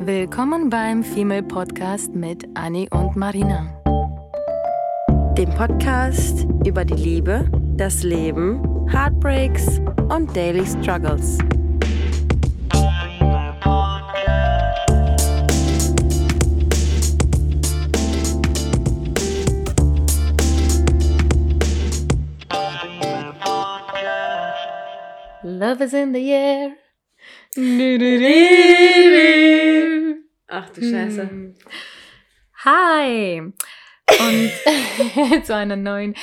Willkommen beim Female Podcast mit Annie und Marina. Dem Podcast über die Liebe, das Leben, Heartbreaks und Daily Struggles. Love is in the air. Ach du Scheiße. Hm. Hi! Und zu einer neuen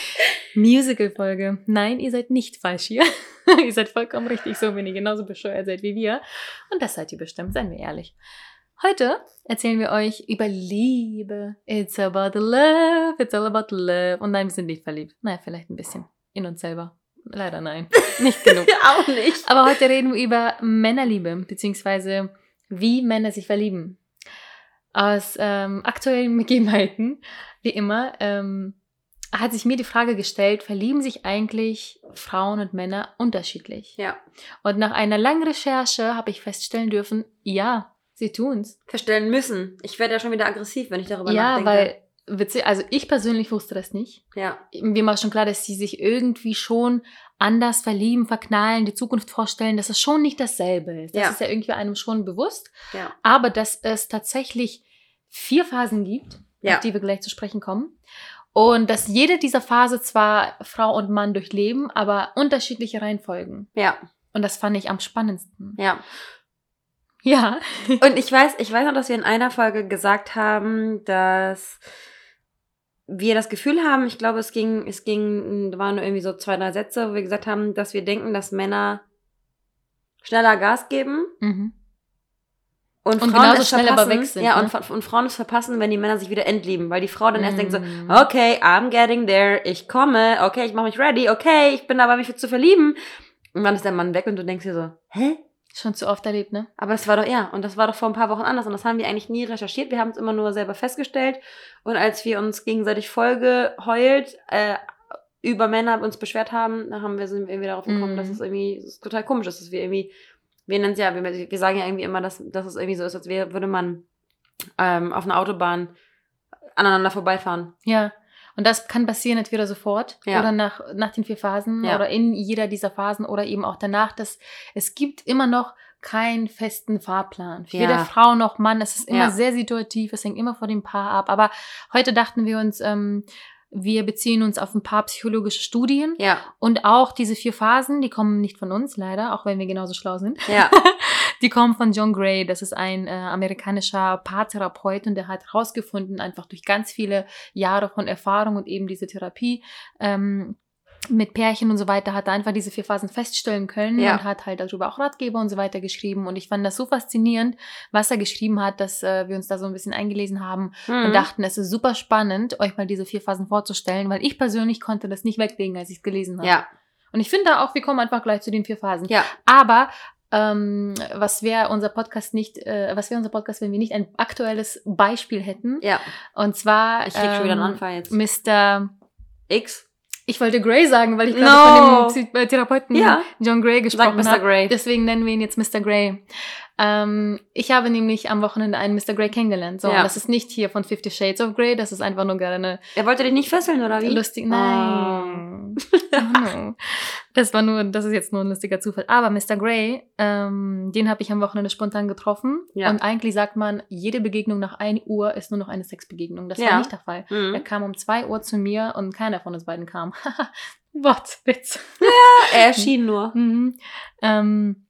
Musical-Folge. Nein, ihr seid nicht falsch hier. ihr seid vollkommen richtig, so wenn ihr genauso bescheuert seid wie wir. Und das seid ihr bestimmt, seien wir ehrlich. Heute erzählen wir euch über Liebe. It's about love, it's all about love. Und nein, wir sind nicht verliebt. Naja, vielleicht ein bisschen. In uns selber. Leider nein. Nicht genug. Auch nicht. Aber heute reden wir über Männerliebe, beziehungsweise wie Männer sich verlieben. Aus ähm, aktuellen Begebenheiten, wie immer, ähm, hat sich mir die Frage gestellt, verlieben sich eigentlich Frauen und Männer unterschiedlich? Ja. Und nach einer langen Recherche habe ich feststellen dürfen, ja, sie tun's. Verstellen müssen. Ich werde ja schon wieder aggressiv, wenn ich darüber Ja, nachdenke. weil, witzig, also ich persönlich wusste das nicht. Ja. mir war schon klar, dass sie sich irgendwie schon anders verlieben, verknallen, die Zukunft vorstellen, dass es schon nicht dasselbe ist. Das Ja. ist ja irgendwie einem schon bewusst. Ja. Aber dass es tatsächlich vier Phasen gibt, Ja. auf die wir gleich zu sprechen kommen. Und dass jede dieser Phase zwar Frau und Mann durchleben, aber unterschiedliche Reihenfolgen. Ja. Und das fand ich am spannendsten. Ja. Ja. Und ich weiß, ich weiß noch, dass wir in einer Folge gesagt haben, dass wir das Gefühl haben, ich glaube, es ging, es ging, da waren nur irgendwie so zwei, drei Sätze, wo wir gesagt haben, dass wir denken, dass Männer schneller Gas geben Mhm. Und, Und Frauen genauso es schnell aber verpassen. weg sind, Ja, ne? und, und Frauen es verpassen, wenn die Männer sich wieder entlieben, weil die Frau dann erst denkt so, Mhm. okay, I'm getting there, ich komme, okay, ich mache mich ready, okay, ich bin dabei, mich zu verlieben. Und dann ist der Mann weg und du denkst dir so, hä? Schon zu oft erlebt, ne? Aber das war doch, ja, und das war doch vor ein paar Wochen anders und das haben wir eigentlich nie recherchiert. Wir haben es immer nur selber festgestellt. Und als wir uns gegenseitig Folge heult, äh, über Männer uns beschwert haben, da haben wir, sind wir irgendwie darauf gekommen, Mhm. dass es irgendwie dass es total komisch ist, dass wir irgendwie, wir nennen es ja, wir, wir sagen ja irgendwie immer, dass, dass es irgendwie so ist, als wäre, würde man ähm, auf einer Autobahn aneinander vorbeifahren. Ja. Und das kann passieren entweder sofort Ja. oder nach, nach den vier Phasen Ja. oder in jeder dieser Phasen oder eben auch danach. Dass es gibt immer noch keinen festen Fahrplan. Ja. Weder Frau noch Mann. Es ist immer sehr situativ. Es hängt immer von dem Paar ab. Aber heute dachten wir uns, ähm, wir beziehen uns auf ein paar psychologische Studien Ja, und auch diese vier Phasen, die kommen nicht von uns leider, auch wenn wir genauso schlau sind. ja, Die kommen von John Gray. Das ist ein äh, amerikanischer Paartherapeut und der hat herausgefunden, einfach durch ganz viele Jahre von Erfahrung und eben diese Therapie ähm, mit Pärchen und so weiter, hat er einfach diese vier Phasen feststellen können Ja. und hat halt darüber auch Ratgeber und so weiter geschrieben. Und ich fand das so faszinierend, was er geschrieben hat, dass äh, wir uns da so ein bisschen eingelesen haben Mhm. und dachten, es ist super spannend, euch mal diese vier Phasen vorzustellen, weil ich persönlich konnte das nicht weglegen, als ich es gelesen habe. ja, Und ich finde auch, wir kommen einfach gleich zu den vier Phasen. ja, Aber ähm, was wäre unser Podcast nicht, äh, was wäre unser Podcast, wenn wir nicht ein aktuelles Beispiel hätten? ja. Und zwar Ich krieg schon wieder einen ähm, Anfall jetzt. Mr. X? Ich wollte Gray sagen, weil ich No. gerade von dem Psy- äh, Therapeuten Ja. John Gray gesprochen habe. Gray. Deswegen nennen wir ihn jetzt Mr. Gray. Ähm, ich habe nämlich am Wochenende einen Mr. Gray kennengelernt. So, Ja. und das ist nicht hier von Fifty Shades of Grey, das ist einfach nur gerade eine Er wollte dich nicht fesseln, oder wie? Lustig, nein. Oh no. Das war nur, das ist jetzt nur ein lustiger Zufall. Aber Mr. Grey, ähm, den habe ich am Wochenende spontan getroffen. Ja. Und eigentlich sagt man, jede Begegnung nach 1 Uhr ist nur noch eine Sexbegegnung. Das Ja. war nicht der Fall. Er Mhm. kam um 2 Uhr zu mir und keiner von uns beiden kam. Wortwitz. Er erschien nur. Mhm. Ähm,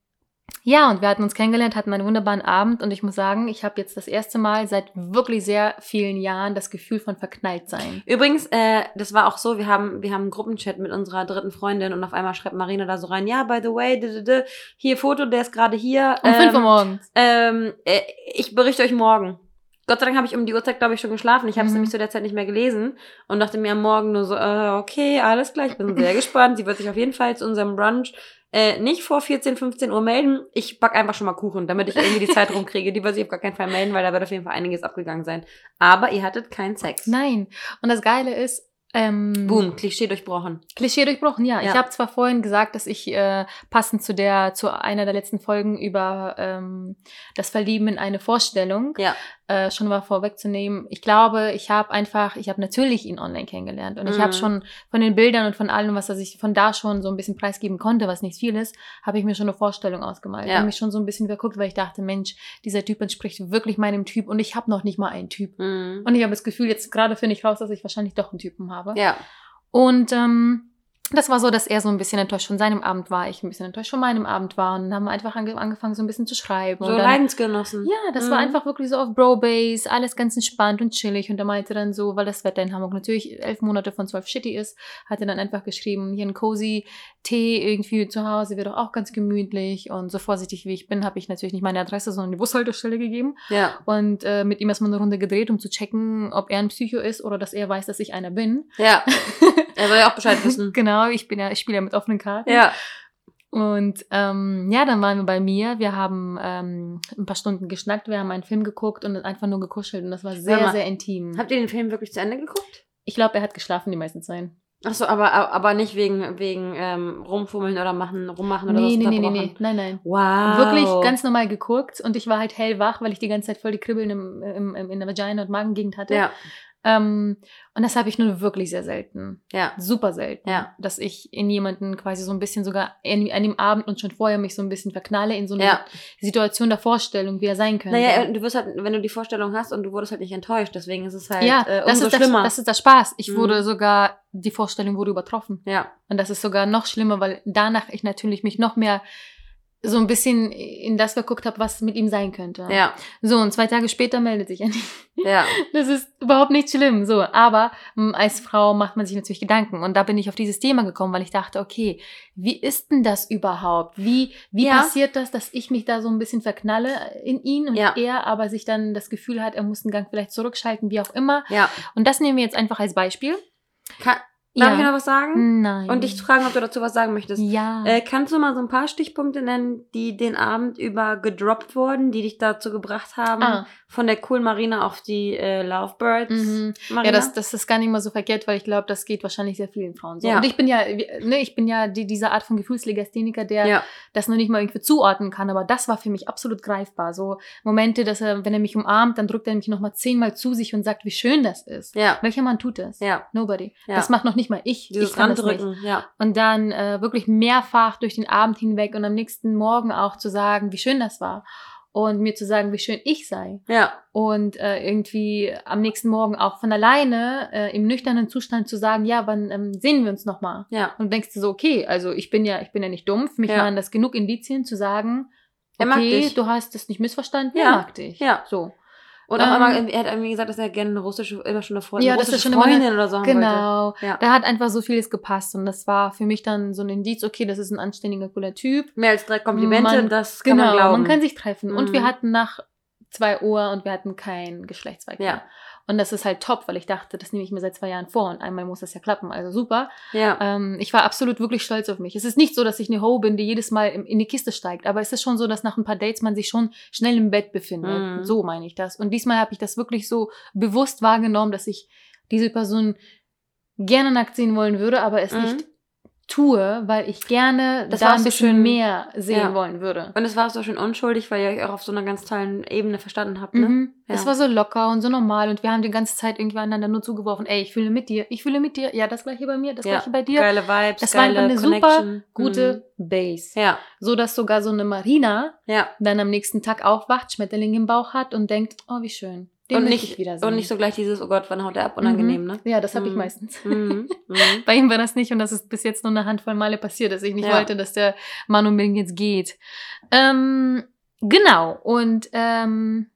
ja, und wir hatten uns kennengelernt, hatten einen wunderbaren Abend und ich muss sagen, ich habe jetzt das erste Mal seit wirklich sehr vielen Jahren das Gefühl von verknallt sein. Übrigens, äh, das war auch so, wir haben, wir haben einen Gruppenchat mit unserer dritten Freundin und auf einmal schreibt Marina da so rein, ja, by the way, d -d -d, hier Foto, der ist gerade hier. Um 5 Uhr ähm, morgens. ähm, äh, ich berichte euch morgen. Gott sei Dank habe ich um die Uhrzeit, glaube ich, schon geschlafen. Ich habe es Mhm. nämlich zu der Zeit nicht mehr gelesen und dachte mir am Morgen nur so, äh, okay, alles klar, ich bin sehr gespannt. Sie wird sich auf jeden Fall zu unserem Brunch äh, nicht vor 14, 15 Uhr melden. Ich back einfach schon mal Kuchen, damit ich irgendwie die Zeit rumkriege. Die wird sich auf gar keinen Fall melden, weil da wird auf jeden Fall einiges abgegangen sein. Aber ihr hattet keinen Sex. Nein. Und das Geile ist, Ähm, Boom, Klischee durchbrochen. Klischee durchbrochen, ja. Ja. Ich habe zwar vorhin gesagt, dass ich äh, passend zu der zu einer der letzten Folgen über ähm, das Verlieben in eine Vorstellung Ja. äh, schon mal vorwegzunehmen. Ich glaube, ich habe einfach, ich habe natürlich ihn online kennengelernt und ich Mhm. habe schon von den Bildern und von allem, was er sich von da schon so ein bisschen preisgeben konnte, was nicht viel ist, habe ich mir schon eine Vorstellung ausgemalt. Ja. Ich habe mich schon so ein bisschen verguckt, weil ich dachte, Mensch, dieser Typ entspricht wirklich meinem Typ und ich habe noch nicht mal einen Typ. Mhm. Und ich habe das Gefühl, jetzt gerade finde ich raus, dass ich wahrscheinlich doch einen Typen habe. Ja. Und ähm, das war so, dass er so ein bisschen enttäuscht von seinem Abend war, ich ein bisschen enttäuscht von meinem Abend war. Und dann haben wir einfach ange angefangen, so ein bisschen zu schreiben. So dann, Leidensgenossen. ja, das war Mhm. einfach wirklich so auf Bro-Base, alles ganz entspannt und chillig. Und er meinte dann so, weil das Wetter in Hamburg natürlich elf Monate von zwölf shitty ist, hat er dann einfach geschrieben, hier ein cozy Tee irgendwie zu Hause wäre doch auch ganz gemütlich. Und so vorsichtig wie ich bin, habe ich natürlich nicht meine Adresse, sondern die Bushaltestelle gegeben. Ja. Und äh, mit ihm erstmal eine Runde gedreht, um zu checken, ob er ein Psycho ist oder dass er weiß, dass ich einer bin. Ja. Er soll ja auch Bescheid wissen. genau, ich bin ja, ich spiele ja mit offenen Karten. Ja. Und ähm, ja, dann waren wir bei mir. Wir haben ähm, ein paar Stunden geschnackt, wir haben einen Film geguckt und einfach nur gekuschelt und das war sehr, mal, sehr intim. Habt ihr den Film wirklich zu Ende geguckt? Ich glaube, er hat geschlafen die meisten Zeit. Achso, aber, aber nicht wegen, wegen ähm, rumfummeln oder machen, rummachen oder Nee, was nee, nee, nee, nee, nein, nein. Wow. Wirklich ganz normal geguckt und ich war halt hellwach, weil ich die ganze Zeit voll die Kribbeln im, im, im, in der Vagina und Magengegend hatte. Ja, Ähm, und das habe ich nur wirklich sehr selten. ja. Super selten. Ja. Dass ich in jemanden quasi so ein bisschen sogar in, an dem Abend und schon vorher mich so ein bisschen verknalle in so eine Ja. Situation der Vorstellung, wie er sein könnte. Naja, du wirst halt, wenn du die Vorstellung hast und du wurdest halt nicht enttäuscht, deswegen ist es halt ja, äh, das, umso ist das, schlimmer. das ist der Spaß. Ich Mhm. wurde sogar, die Vorstellung wurde übertroffen. ja, Und das ist sogar noch schlimmer, weil danach ich natürlich mich noch mehr so ein bisschen in das verguckt habe, was mit ihm sein könnte. ja, So, und zwei Tage später meldet sich er nicht. ja. Das ist überhaupt nicht schlimm. So, aber m, als Frau macht man sich natürlich Gedanken. Und da bin ich auf dieses Thema gekommen, weil ich dachte, okay, wie ist denn das überhaupt? Wie, wie Ja. passiert das, dass ich mich da so ein bisschen verknalle in ihn und Ja. er aber sich dann das Gefühl hat, er muss einen Gang vielleicht zurückschalten, wie auch immer. ja. Und das nehmen wir jetzt einfach als Beispiel. Kann, darf ich noch was sagen? Nein. Und dich fragen, ob du dazu was sagen möchtest. Ja. Äh, kannst du mal so ein paar Stichpunkte nennen, die den Abend über gedroppt wurden, die dich dazu gebracht haben, ah, von der coolen Marina auf die äh, Lovebirds mhm. Marina? Ja, das, das ist gar nicht mal so verkehrt, weil ich glaube, das geht wahrscheinlich sehr vielen Frauen so. Ja. Und ich bin ja, ne, ich bin ja die, diese Art von Gefühlslegastheniker, der ja, das noch nicht mal irgendwie zuordnen kann, aber das war für mich absolut greifbar. So Momente, dass er, wenn er mich umarmt, dann drückt er mich nochmal zehnmal zu sich und sagt, wie schön das ist. ja, Welcher Mann tut das? ja. Nobody. Ja. Das macht noch nicht mal ich. Dieses ich kann das nicht. Ja. Und dann äh, wirklich mehrfach durch den Abend hinweg und am nächsten Morgen auch zu sagen, wie schön das war. Und mir zu sagen, wie schön ich sei. Ja, Und äh, irgendwie am nächsten Morgen auch von alleine äh, im nüchternen Zustand zu sagen, ja, wann ähm, sehen wir uns nochmal? ja. Und du denkst dir so, okay, also ich bin ja, ich bin ja nicht dumm. Für mich Ja. waren das genug Indizien zu sagen, mag okay, dich. du hast das nicht missverstanden, Ja. er mag dich. Ja. So. Und auch Ähm, einmal, er hat irgendwie gesagt, dass er gerne eine russische, immer schon eine Freundin, Ja, russische schon immer eine- Freundin oder so haben wollte. Genau. Ja. Da hat einfach so vieles gepasst. Und das war für mich dann so ein Indiz, okay, das ist ein anständiger, cooler Typ. Mehr als drei Komplimente, Man- das kann genau, man glauben. kann sich treffen. Und Mhm. wir hatten nach zwei Uhr und wir hatten keinen Geschlechtsverkehr. Ja. Und das ist halt top, weil ich dachte, das nehme ich mir seit zwei Jahren vor und einmal muss das ja klappen. Also super. ja, Ähm, ich war absolut wirklich stolz auf mich. Es ist nicht so, dass ich eine Ho bin, die jedes Mal in die Kiste steigt, aber es ist schon so, dass nach ein paar Dates man sich schon schnell im Bett befindet. Mhm. So meine ich das. Und diesmal habe ich das wirklich so bewusst wahrgenommen, dass ich diese Person gerne nackt sehen wollen würde, aber es Mhm. nicht tue, weil ich gerne Das da war ein bisschen schön- mehr sehen Ja. wollen würde. Und es war so schön unschuldig, weil ihr euch auch auf so einer ganz tollen Ebene verstanden habt, ne? Mhm. Ja. Es war so locker und so normal und wir haben die ganze Zeit irgendwie einander nur zugeworfen, ey, ich fühle mit dir, ich fühle mit dir, ja, das gleiche bei mir, das Ja. gleiche bei dir. Geile Vibes, Es war einfach geile eine super Connection. Gute Base. Mhm. Ja, So dass sogar so eine Marina ja. dann am nächsten Tag aufwacht, Schmetterling im Bauch hat und denkt, oh, wie schön. Den Und nicht, ich und nicht so gleich dieses, oh Gott, wann haut er ab, unangenehm, ne? Ja, das habe ich Mhm. meistens. Mhm. Mhm. Bei ihm war das nicht und das ist bis jetzt nur eine Handvoll Male passiert, dass ich nicht Ja. wollte, dass der Mann unbedingt jetzt geht. Ähm, genau. Und ähm,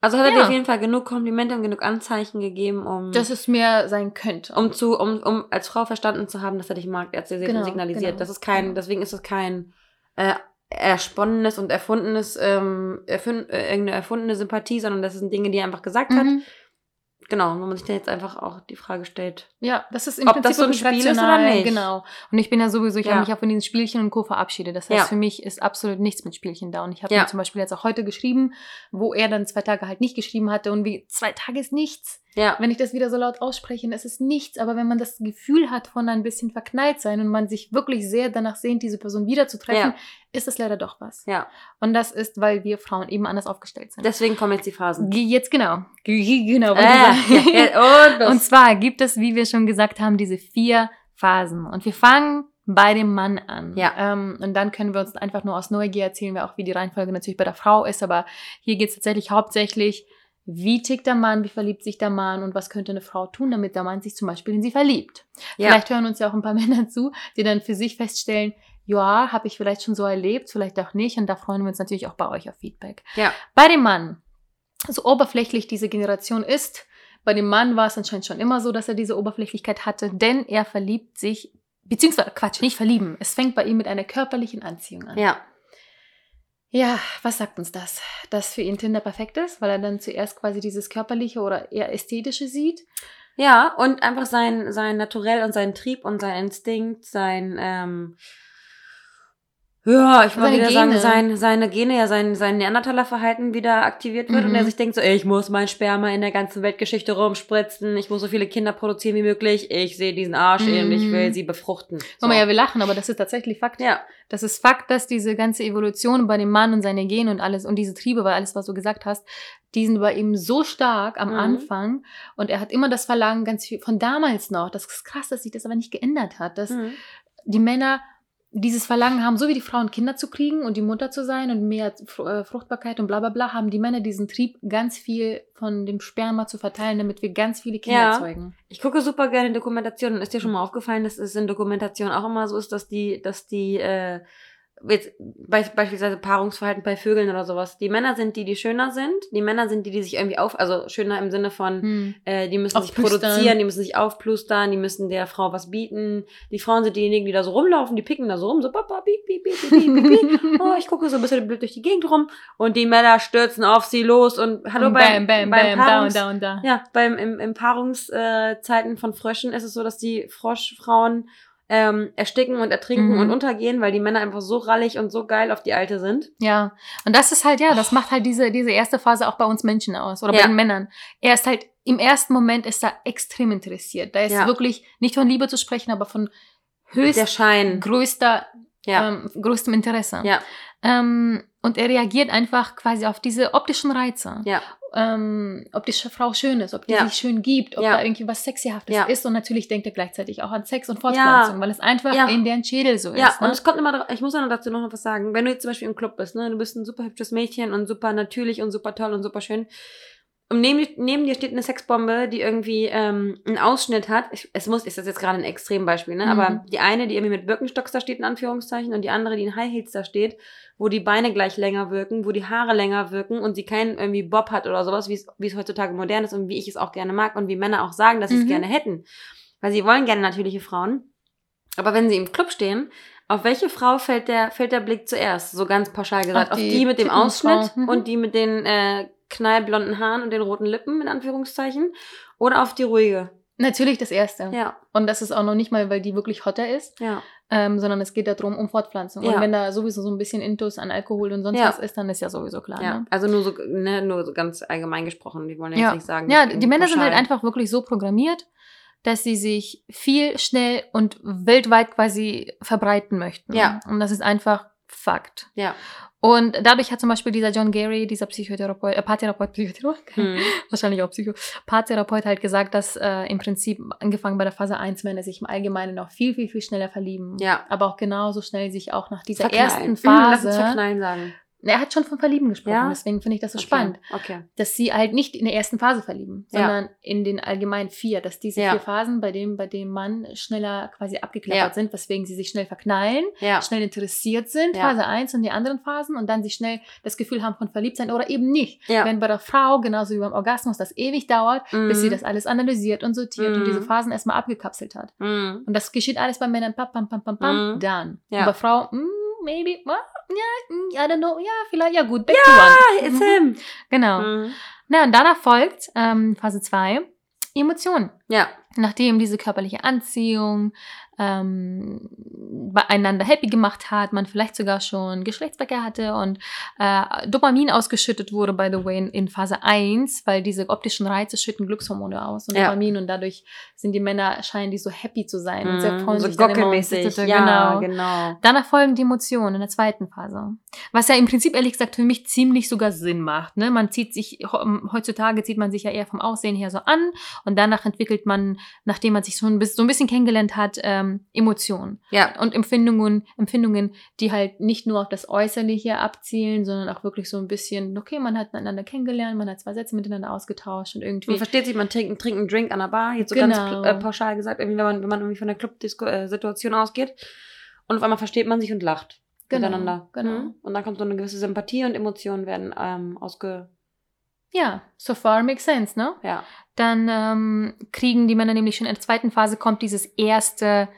Also hat er dir Ja. auf jeden Fall genug Komplimente und genug Anzeichen gegeben, um, dass es mehr sein könnte. um zu, um, um als Frau verstanden zu haben, dass er dich mag. Er hat dir Genau, signalisiert. genau. Das ist kein, deswegen ist es kein äh, ersponnenes und erfundenes, ähm, erfün äh, irgendeine erfundene Sympathie, sondern das sind Dinge, die er einfach gesagt hat. Mhm. Genau, wo man sich dann jetzt einfach auch die Frage stellt. Ja, das ist im Ob Prinzip das so ein Spiel ist oder nicht. Genau. Und ich bin ja sowieso, ich Ja. habe mich auch von diesen Spielchen und Co. verabschiedet. Das heißt, Ja. für mich ist absolut nichts mit Spielchen da. Und ich habe Ja. ihm zum Beispiel jetzt auch heute geschrieben, wo er dann zwei Tage halt nicht geschrieben hatte. Und wie zwei Tage ist nichts. Ja. Wenn ich das wieder so laut ausspreche, dann ist es nichts. Aber wenn man das Gefühl hat von ein bisschen verknallt sein und man sich wirklich sehr danach sehnt, diese Person wiederzutreffen, Ja. ist es leider doch was. Ja. Und das ist, weil wir Frauen eben anders aufgestellt sind. Deswegen kommen jetzt die Phasen. Jetzt genau. Ge- Genau. Äh, ja, und los. Und zwar gibt es, wie wir schon gesagt haben, diese vier Phasen. Und wir fangen bei dem Mann an. Ja. Ähm, und dann können wir uns einfach nur aus Neugier erzählen, wir auch wie die Reihenfolge natürlich bei der Frau ist. Aber hier geht es tatsächlich hauptsächlich, wie tickt der Mann, wie verliebt sich der Mann und was könnte eine Frau tun, damit der Mann sich zum Beispiel in sie verliebt. ja. Vielleicht hören uns ja auch ein paar Männer zu, die dann für sich feststellen, ja, habe ich vielleicht schon so erlebt, vielleicht auch nicht. Und da freuen wir uns natürlich auch bei euch auf Feedback. Ja. Bei dem Mann, so oberflächlich diese Generation ist, bei dem Mann war es anscheinend schon immer so, dass er diese Oberflächlichkeit hatte, denn er verliebt sich, beziehungsweise Quatsch, nicht verlieben. Es fängt bei ihm mit einer körperlichen Anziehung an. ja. Ja, was sagt uns das? Dass für ihn Tinder perfekt ist, weil er dann zuerst quasi dieses körperliche oder eher ästhetische sieht. Ja, und einfach sein, sein Naturell und sein Trieb und sein Instinkt, sein, ähm, ja, ich wollte wieder sagen, Gene. sein, seine Gene, ja, sein, sein Neandertaler-Verhalten wieder aktiviert wird und Mhm. er sich denkt so, ey, ich muss mein Sperma in der ganzen Weltgeschichte rumspritzen, ich muss so viele Kinder produzieren wie möglich, ich sehe diesen Arsch und ich Mhm. will sie befruchten. So. Mal, ja, wir lachen, aber das ist tatsächlich Fakt. ja, Das ist Fakt, dass diese ganze Evolution bei dem Mann und seine Gene und alles und diese Triebe, weil alles, was du gesagt hast, die sind bei ihm so stark am Mhm. Anfang und er hat immer das Verlangen ganz viel von damals noch. Das ist krass, dass sich das aber nicht geändert hat, dass Mhm. die Männer dieses Verlangen haben, so wie die Frauen Kinder zu kriegen und die Mutter zu sein und mehr äh, Fruchtbarkeit und bla bla bla, haben die Männer diesen Trieb, ganz viel von dem Sperma zu verteilen, damit wir ganz viele Kinder Ja. zeugen. Ich gucke super gerne Dokumentationen. Ist dir schon mal aufgefallen, dass es in Dokumentationen auch immer so ist, dass die, dass die, äh, jetzt be beispielsweise Paarungsverhalten bei Vögeln oder sowas. Die Männer sind die, die schöner sind. Die Männer sind die, die sich irgendwie auf, also schöner im Sinne von, Hm. äh, die müssen sich produzieren, die müssen sich aufplustern, die müssen der Frau was bieten. Die Frauen sind diejenigen, die da so rumlaufen, die picken da so rum, so papa, piep, piep, piep, piep, piep, piep. Oh, ich gucke so ein bisschen blöd durch die Gegend rum und die Männer stürzen auf sie los und hallo Und beim, bam, bam, beim bam, da Paarungs- und da und da. ja, beim im, im Paarungszeiten äh, von Fröschen ist es so, dass die Froschfrauen ähm, ersticken und ertrinken Mhm. und untergehen, weil die Männer einfach so rallig und so geil auf die Alte sind. Ja, und das ist halt, ja, das macht halt diese, diese erste Phase auch bei uns Menschen aus oder bei Ja. den Männern. Er ist halt, im ersten Moment ist er extrem interessiert. Da ist Ja. wirklich nicht von Liebe zu sprechen, aber von höchst größter, Ja. ähm, größtem Interesse. Ja. Ähm, und er reagiert einfach quasi auf diese optischen Reize. Ja. Ähm, ob die Frau schön ist, ob die Ja. sich schön gibt, ob Ja. da irgendwie was Sexyhaftes Ja. ist. Und natürlich denkt er gleichzeitig auch an Sex und Fortpflanzung, weil es einfach Ja. in deren Schädel so Ja, ist. und Ne? es kommt immer, darauf- ich muss auch noch dazu noch was sagen. Wenn du jetzt zum Beispiel im Club bist, ne, du bist ein super hübsches Mädchen und super natürlich und super toll und super schön. Und neben, neben dir steht eine Sexbombe, die irgendwie ähm, einen Ausschnitt hat. Ich, es muss, ist das jetzt gerade ein Extrembeispiel, ne? Mhm. Aber die eine, die irgendwie mit Birkenstocks da steht, in Anführungszeichen, und die andere, die in High Heels da steht, wo die Beine gleich länger wirken, wo die Haare länger wirken und sie keinen irgendwie Bob hat oder sowas, wie es wie es heutzutage modern ist und wie ich es auch gerne mag und wie Männer auch sagen, dass sie es Mhm. gerne hätten. Weil sie wollen gerne natürliche Frauen. Aber wenn sie im Club stehen, auf welche Frau fällt der, fällt der Blick zuerst? So ganz pauschal gesagt. Auf Auf die die, mit dem. Ausschnitt Mhm. und die mit den äh, knallblonden Haaren und den roten Lippen, in Anführungszeichen. Oder auf die ruhige. Natürlich das Erste. Ja, Und das ist auch noch nicht mal, weil die wirklich hotter ist, ja. ähm, sondern es geht darum, um Fortpflanzung. Ja. Und wenn da sowieso so ein bisschen Intus an Alkohol und sonst was ist, dann ist ja sowieso klar. ja. Ne? Also nur so, ne, nur so ganz allgemein gesprochen. Wir wollen ja jetzt nicht sagen. Ja, die Männer sind halt einfach wirklich so programmiert, dass sie sich viel, schnell und weltweit quasi verbreiten möchten. Ja. Und das ist einfach Fakt. Ja. Und dadurch hat zum Beispiel dieser John Gary, dieser Psychotherapeut, äh, Paartherapeut, Psychotherapeut, Hm. wahrscheinlich auch Psycho, Paartherapeut halt gesagt, dass äh, im Prinzip angefangen bei der Phase 1 Männer sich im Allgemeinen noch viel, viel, viel schneller verlieben. Ja. Aber auch genauso schnell sich auch nach dieser Verknallen. ersten Hm, Lass uns Phase. verknallen sagen. Er hat schon von Verlieben gesprochen, Ja? deswegen finde ich das so Okay. spannend Okay. dass sie halt nicht in der ersten Phase verlieben, Ja. sondern in den allgemeinen vier, dass diese Ja. vier Phasen bei dem, bei dem Mann schneller quasi abgeklappert Ja. sind, weswegen sie sich schnell verknallen, Ja. schnell interessiert sind, Ja. Phase 1 und die anderen Phasen und dann sich schnell das Gefühl haben von Verliebtsein oder eben nicht. Ja. Wenn bei der Frau, genauso wie beim Orgasmus, das ewig dauert, bis sie Mhm. das alles analysiert und sortiert und Mhm. diese Phasen erstmal abgekapselt hat. Mhm. Und das geschieht alles bei Männern, pam, pam, pam, pam, pam, Mhm. dann. Ja. Und bei Frau, mm, maybe, ja, mm, I don't know, ja, vielleicht, ja gut, back to one. Ah, it's Mhm. him. Genau. Mhm. Na, und danach folgt ähm, Phase 2, Emotionen. Ja. Nachdem diese körperliche Anziehung, ähm, einander happy gemacht hat, man vielleicht sogar schon Geschlechtsverkehr hatte und äh, Dopamin ausgeschüttet wurde, by the way, in, in, Phase 1, weil diese optischen Reize schütten Glückshormone aus und ja. Dopamin und dadurch sind die Männer, scheinen die so happy zu sein mm, und sehr mhm, freuen so sich dann immer und ja, genau. genau. Danach folgen die Emotionen in der zweiten Phase. Was ja im Prinzip ehrlich gesagt für mich ziemlich sogar Sinn macht. Ne? Man zieht sich, heutzutage zieht man sich ja eher vom Aussehen her so an und danach entwickelt man, nachdem man sich so ein, so ein bisschen kennengelernt hat, ähm, Emotionen. Ja. Und Empfindungen, Empfindungen, die halt nicht nur auf das Äußerliche abzielen, sondern auch wirklich so ein bisschen, okay, man hat einander kennengelernt, man hat zwei Sätze miteinander ausgetauscht und irgendwie. Man versteht sich, man trinkt, trinkt einen Drink an der Bar, jetzt so genau. ganz äh, pauschal gesagt, irgendwie, wenn man, wenn man irgendwie von der Club-Situation äh, ausgeht. Und auf einmal versteht man sich und lacht genau, miteinander. Genau. Mhm. Und dann kommt so eine gewisse Sympathie und Emotionen werden ähm, ausge. Ja, so far makes sense, ne? Ja. Dann ähm, kriegen die Männer nämlich schon in der zweiten Phase kommt dieses erste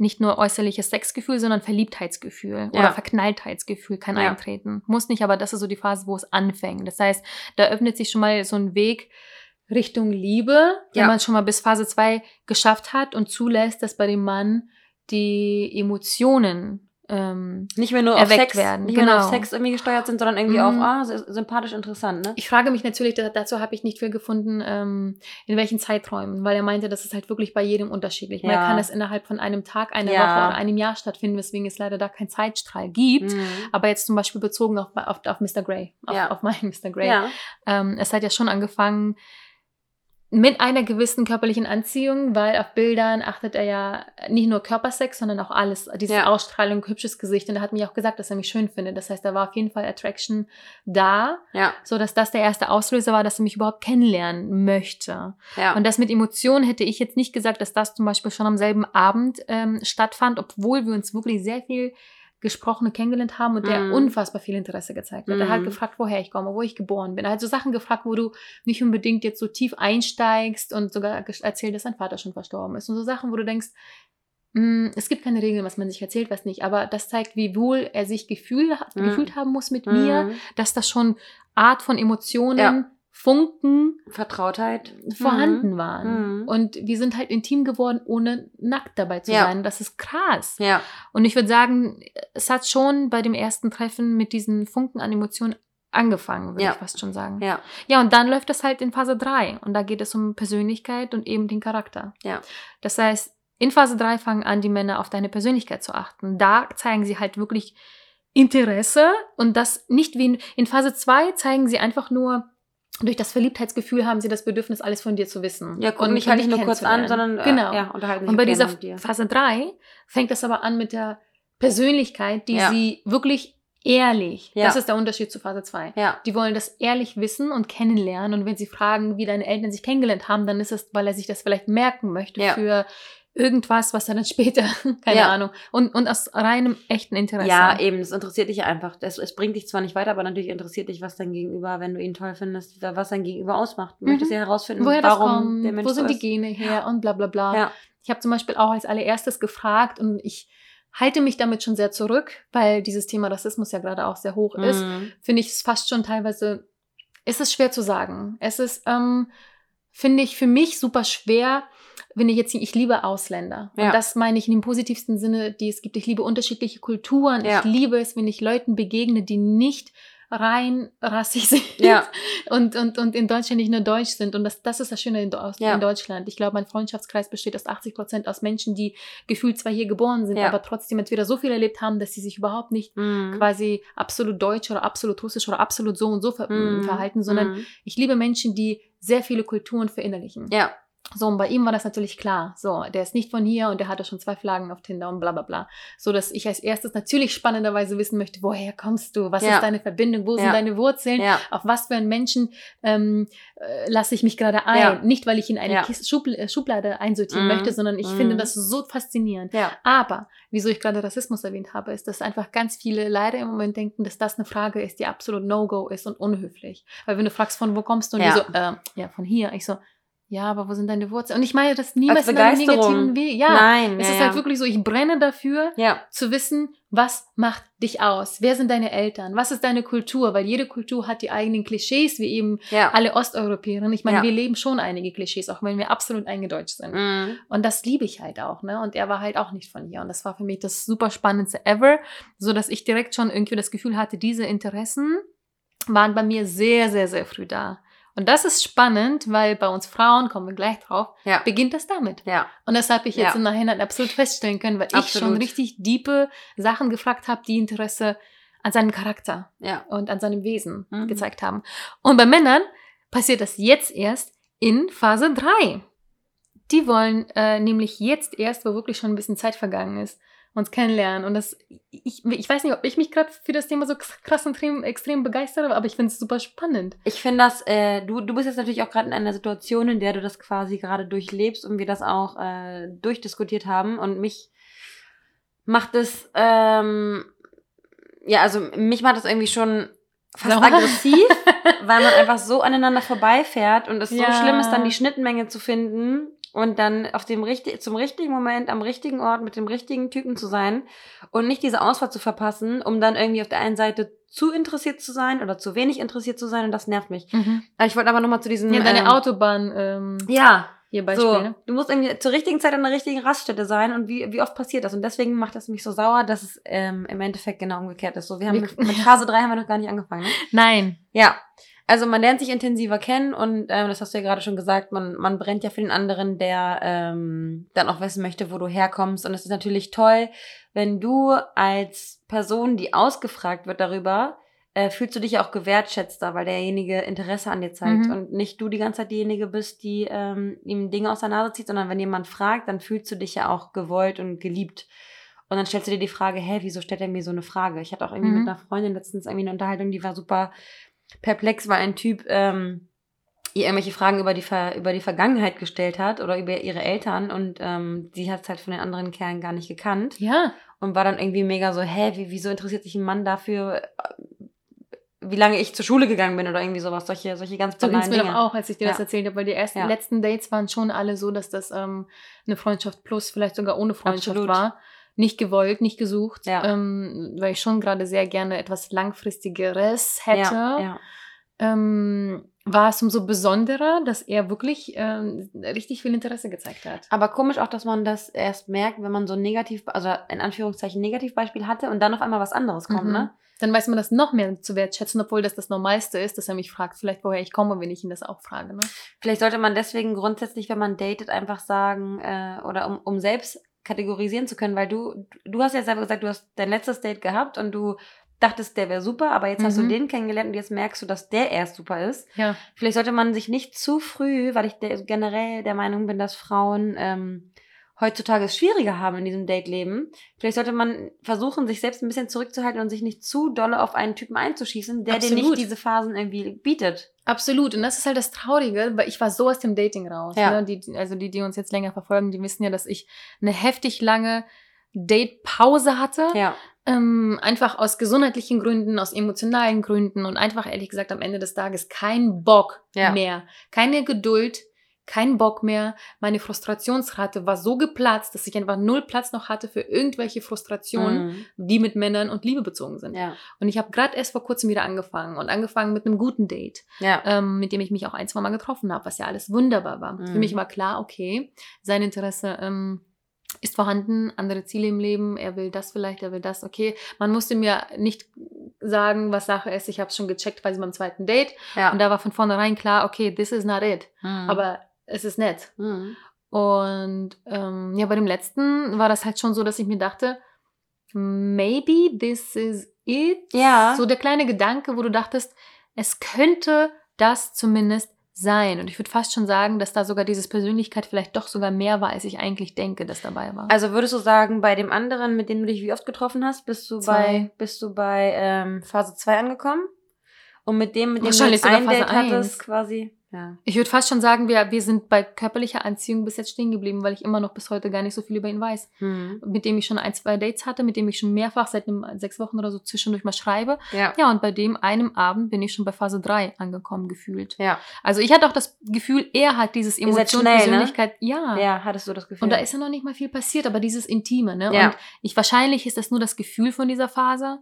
nicht nur äußerliches Sexgefühl, sondern Verliebtheitsgefühl ja. oder Verknalltheitsgefühl kann ja. eintreten. Muss nicht, aber das ist so die Phase, wo es anfängt. Das heißt, da öffnet sich schon mal so ein Weg Richtung Liebe, ja. wenn man schon mal bis Phase 2 geschafft hat und zulässt, dass bei dem Mann die Emotionen ähm, nicht mehr nur auf Sex werden. Nicht genau. mehr nur auf genau. Sex irgendwie gesteuert sind, sondern irgendwie mhm. auf ah, sympathisch interessant. Ne? Ich frage mich natürlich, dazu habe ich nicht viel gefunden, ähm, in welchen Zeiträumen, weil er meinte, das ist halt wirklich bei jedem unterschiedlich. Ja. Man kann es innerhalb von einem Tag, einer ja. Woche oder einem Jahr stattfinden, weswegen es leider da keinen Zeitstrahl gibt. Mhm. Aber jetzt zum Beispiel bezogen auf, auf, auf Mr. Grey, auf, ja. auf meinen Mr. Grey. Ja. Ähm, es hat ja schon angefangen, mit einer gewissen körperlichen Anziehung, weil auf Bildern achtet er ja nicht nur Körpersex, sondern auch alles, diese ja. Ausstrahlung, hübsches Gesicht. Und er hat mir auch gesagt, dass er mich schön findet. Das heißt, da war auf jeden Fall Attraction da, ja. so dass das der erste Auslöser war, dass er mich überhaupt kennenlernen möchte. Ja. Und das mit Emotionen hätte ich jetzt nicht gesagt, dass das zum Beispiel schon am selben Abend ähm, stattfand, obwohl wir uns wirklich sehr viel Gesprochene kennengelernt haben und der mm. unfassbar viel Interesse gezeigt hat. Mm. Er hat mhm. gefragt, woher ich komme, wo ich geboren bin. Er hat so Sachen gefragt, wo du nicht unbedingt jetzt so tief einsteigst und sogar erzählt, dass sein Vater schon verstorben ist. Und so Sachen, wo du denkst, mm, es gibt keine Regeln, was man sich erzählt, was nicht. Aber das zeigt, wie wohl er sich gefühl, mm. gefühlt haben muss mit mir, mhm. dass das schon Art von Emotionen ja Funken Vertrautheit vorhanden mhm. waren. Mhm. Und wir sind halt intim geworden, ohne nackt dabei zu ja. sein. Das ist krass. Ja. Und ich würde sagen, es hat schon bei dem ersten Treffen mit diesen Funken an Emotionen angefangen, würde ja. ich fast schon sagen. Ja. Ja, und dann läuft das halt in Phase 3 und da geht es um Persönlichkeit und eben den Charakter. Ja. Das heißt, in Phase 3 fangen an, die Männer auf deine Persönlichkeit zu achten. Da zeigen sie halt wirklich Interesse und das nicht wie in, in Phase 2 zeigen sie einfach nur durch das Verliebtheitsgefühl haben sie das Bedürfnis, alles von dir zu wissen. Ja, und mich halt nicht nur kurz an, sondern äh, genau. ja, unterhalten sich Und bei dieser Phase 3 fängt das aber an mit der Persönlichkeit, die ja. sie wirklich ehrlich, ja. das ist der Unterschied zu Phase 2. Ja. Die wollen das ehrlich wissen und kennenlernen und wenn sie fragen, wie deine Eltern sich kennengelernt haben, dann ist es, weil er sich das vielleicht merken möchte ja. für irgendwas, was er dann später, keine ja. Ahnung, und, und aus reinem echten Interesse. Ja, eben, das interessiert dich einfach. Das, es bringt dich zwar nicht weiter, aber natürlich interessiert dich, was dein Gegenüber, wenn du ihn toll findest, was dein Gegenüber ausmacht. Du mhm. möchtest ja herausfinden, Woher warum das kommt, der Mensch wo sind so die Gene her und bla bla bla. Ja. Ich habe zum Beispiel auch als allererstes gefragt und ich halte mich damit schon sehr zurück, weil dieses Thema Rassismus ja gerade auch sehr hoch ist. Mhm. Finde ich es fast schon teilweise, ist es schwer zu sagen. Es ist, ähm, finde ich, für mich super schwer, wenn ich jetzt, ich liebe Ausländer. Ja. Und das meine ich in dem positivsten Sinne, die es gibt. Ich liebe unterschiedliche Kulturen. Ja. Ich liebe es, wenn ich Leuten begegne, die nicht rein rassig sind ja. und, und, und in Deutschland nicht nur deutsch sind. Und das, das ist das Schöne in, ja. in Deutschland. Ich glaube, mein Freundschaftskreis besteht aus 80 Prozent aus Menschen, die gefühlt zwar hier geboren sind, ja. aber trotzdem entweder so viel erlebt haben, dass sie sich überhaupt nicht mhm. quasi absolut deutsch oder absolut russisch oder absolut so und so ver mhm. verhalten, sondern mhm. ich liebe Menschen, die sehr viele Kulturen verinnerlichen. Ja. So, und bei ihm war das natürlich klar. So, der ist nicht von hier und der hatte schon zwei Flaggen auf Tinder und bla bla bla. So, dass ich als erstes natürlich spannenderweise wissen möchte, woher kommst du? Was ja. ist deine Verbindung? Wo ja. sind deine Wurzeln? Ja. Auf was für einen Menschen ähm, äh, lasse ich mich gerade ein? Nicht, weil ich in eine Schubl äh, Schublade einsortieren mhm. möchte, sondern ich mhm. finde das so faszinierend. Aber, wieso ich gerade Rassismus erwähnt habe, ist, dass einfach ganz viele leider im Moment denken, dass das eine Frage ist, die absolut No-Go ist und unhöflich. Weil wenn du fragst, von wo kommst du? Und die so, äh, ja, von hier. Ich so, Ja, aber wo sind deine Wurzeln? Und ich meine das niemals Als in einem negativen Weg. Ja, Nein, es ja, ist ja. halt wirklich so, ich brenne dafür, Ja, zu wissen, was macht dich aus? Wer sind deine Eltern? Was ist deine Kultur? Weil jede Kultur hat die eigenen Klischees, wie eben ja. alle Osteuropäerinnen. Ich meine, Ja. wir leben schon einige Klischees, auch wenn wir absolut eingedeutscht sind. Mhm. Und das liebe ich halt auch, ne? Und er war halt auch nicht von hier. Und das war für mich das super spannendste ever, so dass ich direkt schon irgendwie das Gefühl hatte, diese Interessen waren bei mir sehr, sehr, sehr früh da. Und das ist spannend, weil bei uns Frauen, kommen wir gleich drauf, Ja. beginnt das damit. Ja. Und das habe ich jetzt Ja. im Nachhinein absolut feststellen können, weil ich schon Absolut. richtig diepe Sachen gefragt habe, die Interesse an seinem Charakter Ja. und an seinem Wesen Mhm. gezeigt haben. Und bei Männern passiert das jetzt erst in Phase 3. Die wollen äh, nämlich jetzt erst, wo wirklich schon ein bisschen Zeit vergangen ist, uns kennenlernen. Und das, ich, ich weiß nicht, ob ich mich gerade für das Thema so krass und extrem, extrem begeistere, aber ich finde es super spannend. Ich finde das, äh, du, du bist jetzt natürlich auch gerade in einer Situation, in der du das quasi gerade durchlebst und wir das auch äh, durchdiskutiert haben. Und mich macht es, ähm, ja, also mich macht das irgendwie schon fast Sauer. aggressiv, weil man einfach so aneinander vorbeifährt und es Ja. so schlimm ist, dann die Schnittmenge zu finden und dann auf dem richtig, zum richtigen Moment, am richtigen Ort mit dem richtigen Typen zu sein und nicht diese Auswahl zu verpassen, um dann irgendwie auf der einen Seite zu interessiert zu sein oder zu wenig interessiert zu sein und das nervt mich. Ja, Ich wollte aber nochmal zu diesem. deine ähm, Autobahn ähm, Ja, hier Beispiel. so. ne? Du musst irgendwie zur richtigen Zeit an der richtigen Raststätte sein und wie, wie oft passiert das? Und deswegen macht das mich so sauer, dass es ähm, im Endeffekt genau umgekehrt ist. So, wir haben mit, mit Phase 3 haben wir noch gar nicht angefangen. Ne? Nein. Ja. Also man lernt sich intensiver kennen und ähm, das hast du ja gerade schon gesagt, man, man brennt ja für den anderen, der ähm, dann auch wissen möchte, wo du herkommst. Und es ist natürlich toll, wenn du als Person, die ausgefragt wird darüber, äh, fühlst du dich ja auch gewertschätzter, weil derjenige Interesse an dir zeigt Mhm. und nicht du die ganze Zeit diejenige bist, die ähm, ihm Dinge aus der Nase zieht, sondern wenn jemand fragt, dann fühlst du dich ja auch gewollt und geliebt. Und dann stellst du dir die Frage, hä, wieso stellt er mir so eine Frage? Ich hatte auch irgendwie Mhm. mit einer Freundin letztens irgendwie eine Unterhaltung, die war super perplex, weil ein Typ ähm, ihr irgendwelche Fragen über die, Ver über die Vergangenheit gestellt hat oder über ihre Eltern und ähm, sie hat es halt von den anderen Kerlen gar nicht gekannt Ja. und war dann irgendwie mega so, hä, wie, wieso interessiert sich ein Mann dafür, äh, wie lange ich zur Schule gegangen bin oder irgendwie sowas, solche, solche ganz So ging es banalen mir Dinge. doch auch, als ich dir das Ja. erzählt habe, weil die ersten Ja. letzten Dates waren schon alle so, dass das ähm, eine Freundschaft plus, vielleicht sogar ohne Freundschaft Absolut. war. Nicht gewollt, nicht gesucht, Ja. ähm, weil ich schon gerade sehr gerne etwas Langfristigeres hätte. Ja, ja. Ähm, war es umso besonderer, dass er wirklich ähm, richtig viel Interesse gezeigt hat. Aber komisch auch, dass man das erst merkt, wenn man so ein negativ, also in Anführungszeichen Negativbeispiel hatte und dann auf einmal was anderes kommt, Mhm. ne? Dann weiß man das noch mehr zu wertschätzen, obwohl das das Normalste ist, dass er mich fragt, vielleicht woher ich komme, wenn ich ihn das auch frage. Ne? Vielleicht sollte man deswegen grundsätzlich, wenn man datet, einfach sagen, äh, oder um, um selbst kategorisieren zu können, weil du, du hast ja selber gesagt, du hast dein letztes Date gehabt und du dachtest, der wäre super, aber jetzt hast du Mhm. den kennengelernt und jetzt merkst du, dass der erst super ist. Ja. Vielleicht sollte man sich nicht zu früh, weil ich der, generell der Meinung bin, dass Frauen ähm, heutzutage es schwieriger haben in diesem Date-Leben. Vielleicht sollte man versuchen, sich selbst ein bisschen zurückzuhalten und sich nicht zu dolle auf einen Typen einzuschießen, der dir nicht diese Phasen irgendwie bietet. Absolut. Und das ist halt das Traurige, weil ich war so aus dem Dating raus. Ja. Ne? Die, also die, die uns jetzt länger verfolgen, die wissen ja, dass ich eine heftig lange Date-Pause hatte. Ja. Ähm, einfach aus gesundheitlichen Gründen, aus emotionalen Gründen und einfach ehrlich gesagt am Ende des Tages kein Bock Ja. mehr. Keine Geduld, kein Bock mehr. Meine Frustrationsrate war so geplatzt, dass ich einfach null Platz noch hatte für irgendwelche Frustrationen, Mhm. die mit Männern und Liebe bezogen sind. Ja. Und ich habe gerade erst vor kurzem wieder angefangen und angefangen mit einem guten Date Ja. ähm, mit dem ich mich auch ein, zwei Mal getroffen habe, was ja alles wunderbar war. Für Mhm. mich war klar, okay, sein Interesse ähm, ist vorhanden, andere Ziele im Leben, er will das vielleicht, er will das, okay. Man musste mir nicht sagen, was Sache ist, ich habe es schon gecheckt quasi beim zweiten Date ja. und da war von vornherein klar, okay, this is not it, Mhm. aber es ist nett. Mhm. Und ähm, ja, bei dem letzten war das halt schon so, dass ich mir dachte, maybe this is it. Ja. So der kleine Gedanke, wo du dachtest, es könnte das zumindest sein. Und ich würde fast schon sagen, dass da sogar dieses Persönlichkeit vielleicht doch sogar mehr war, als ich eigentlich denke, dass dabei war. Also würdest du sagen, bei dem anderen, mit dem du dich wie oft getroffen hast, bist du Zwei. bei bist du bei ähm, Phase 2 angekommen? Und mit dem, mit dem du ein Date hattest, quasi Ja. Ich würde fast schon sagen, wir, wir sind bei körperlicher Anziehung bis jetzt stehen geblieben, weil ich immer noch bis heute gar nicht so viel über ihn weiß. Hm. Mit dem ich schon ein, zwei Dates hatte, mit dem ich schon mehrfach seit einem, sechs Wochen oder so zwischendurch mal schreibe. Ja. Ja, und bei dem einem Abend bin ich schon bei Phase 3 angekommen gefühlt. Ja. Also ich hatte auch das Gefühl, er hat dieses Emotion, schnell, ne? Persönlichkeit. Ja. Ja, hattest du das Gefühl? Und da ist ja noch nicht mal viel passiert, aber dieses Intime, ne? Ja. Und ich wahrscheinlich ist das nur das Gefühl von dieser Phase,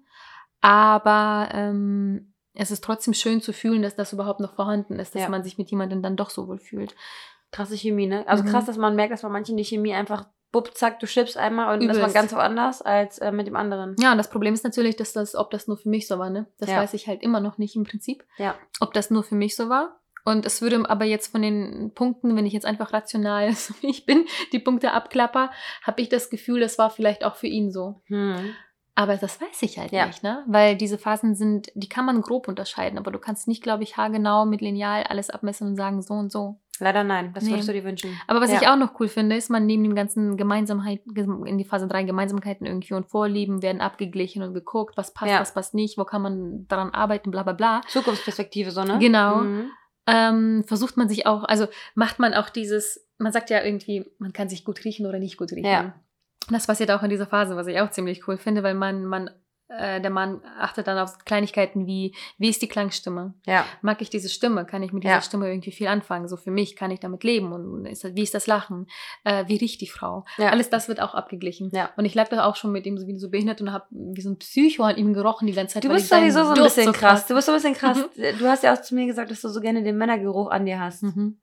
aber ähm, es ist trotzdem schön zu fühlen, dass das überhaupt noch vorhanden ist, dass Ja. man sich mit jemandem dann doch so wohl fühlt. krasse Chemie, ne? Also Mhm. krass, dass man merkt, dass bei manchen die Chemie einfach bupp, zack, du schippst einmal und das war Übelst. ganz woanders als äh, mit dem anderen. Ja, und das Problem ist natürlich, dass das, ob das nur für mich so war, ne? Das Ja. weiß ich halt immer noch nicht im Prinzip, Ja. ob das nur für mich so war. Und es würde aber jetzt von den Punkten, wenn ich jetzt einfach rational, so wie ich bin, die Punkte abklapper, habe ich das Gefühl, das war vielleicht auch für ihn so. Hm. Aber das weiß ich halt Ja. nicht, ne? Weil diese Phasen sind, die kann man grob unterscheiden, aber du kannst nicht, glaube ich, haargenau mit Lineal alles abmessen und sagen, so und so. Leider nein, das Nee. würdest du dir wünschen. Aber was Ja. ich auch noch cool finde, ist, man neben dem ganzen Gemeinsamkeit, in die Phase 3 Gemeinsamkeiten irgendwie und Vorlieben werden abgeglichen und geguckt, was passt, Ja. was passt nicht, wo kann man daran arbeiten, bla bla bla. Zukunftsperspektive so, ne? Genau. Mhm. Ähm, versucht man sich auch, also macht man auch dieses, man sagt ja irgendwie, man kann sich gut riechen oder nicht gut riechen. Ja. Das passiert auch in dieser Phase, was ich auch ziemlich cool finde, weil man, man, äh, der Mann achtet dann auf Kleinigkeiten wie, wie ist die Klangstimme? Ja. Mag ich diese Stimme? Kann ich mit dieser Ja. Stimme irgendwie viel anfangen? So für mich kann ich damit leben und ist wie ist das Lachen? Äh, wie riecht die Frau? Ja. Alles das wird auch abgeglichen. Ja. Und ich lag da auch schon mit ihm so wie so behindert und habe wie so ein Psycho an ihm gerochen die ganze Zeit. Du bist sowieso so ein bisschen so krass. Du bist so ein bisschen krass. Mhm. Du hast ja auch zu mir gesagt, dass du so gerne den Männergeruch an dir hast. Mhm.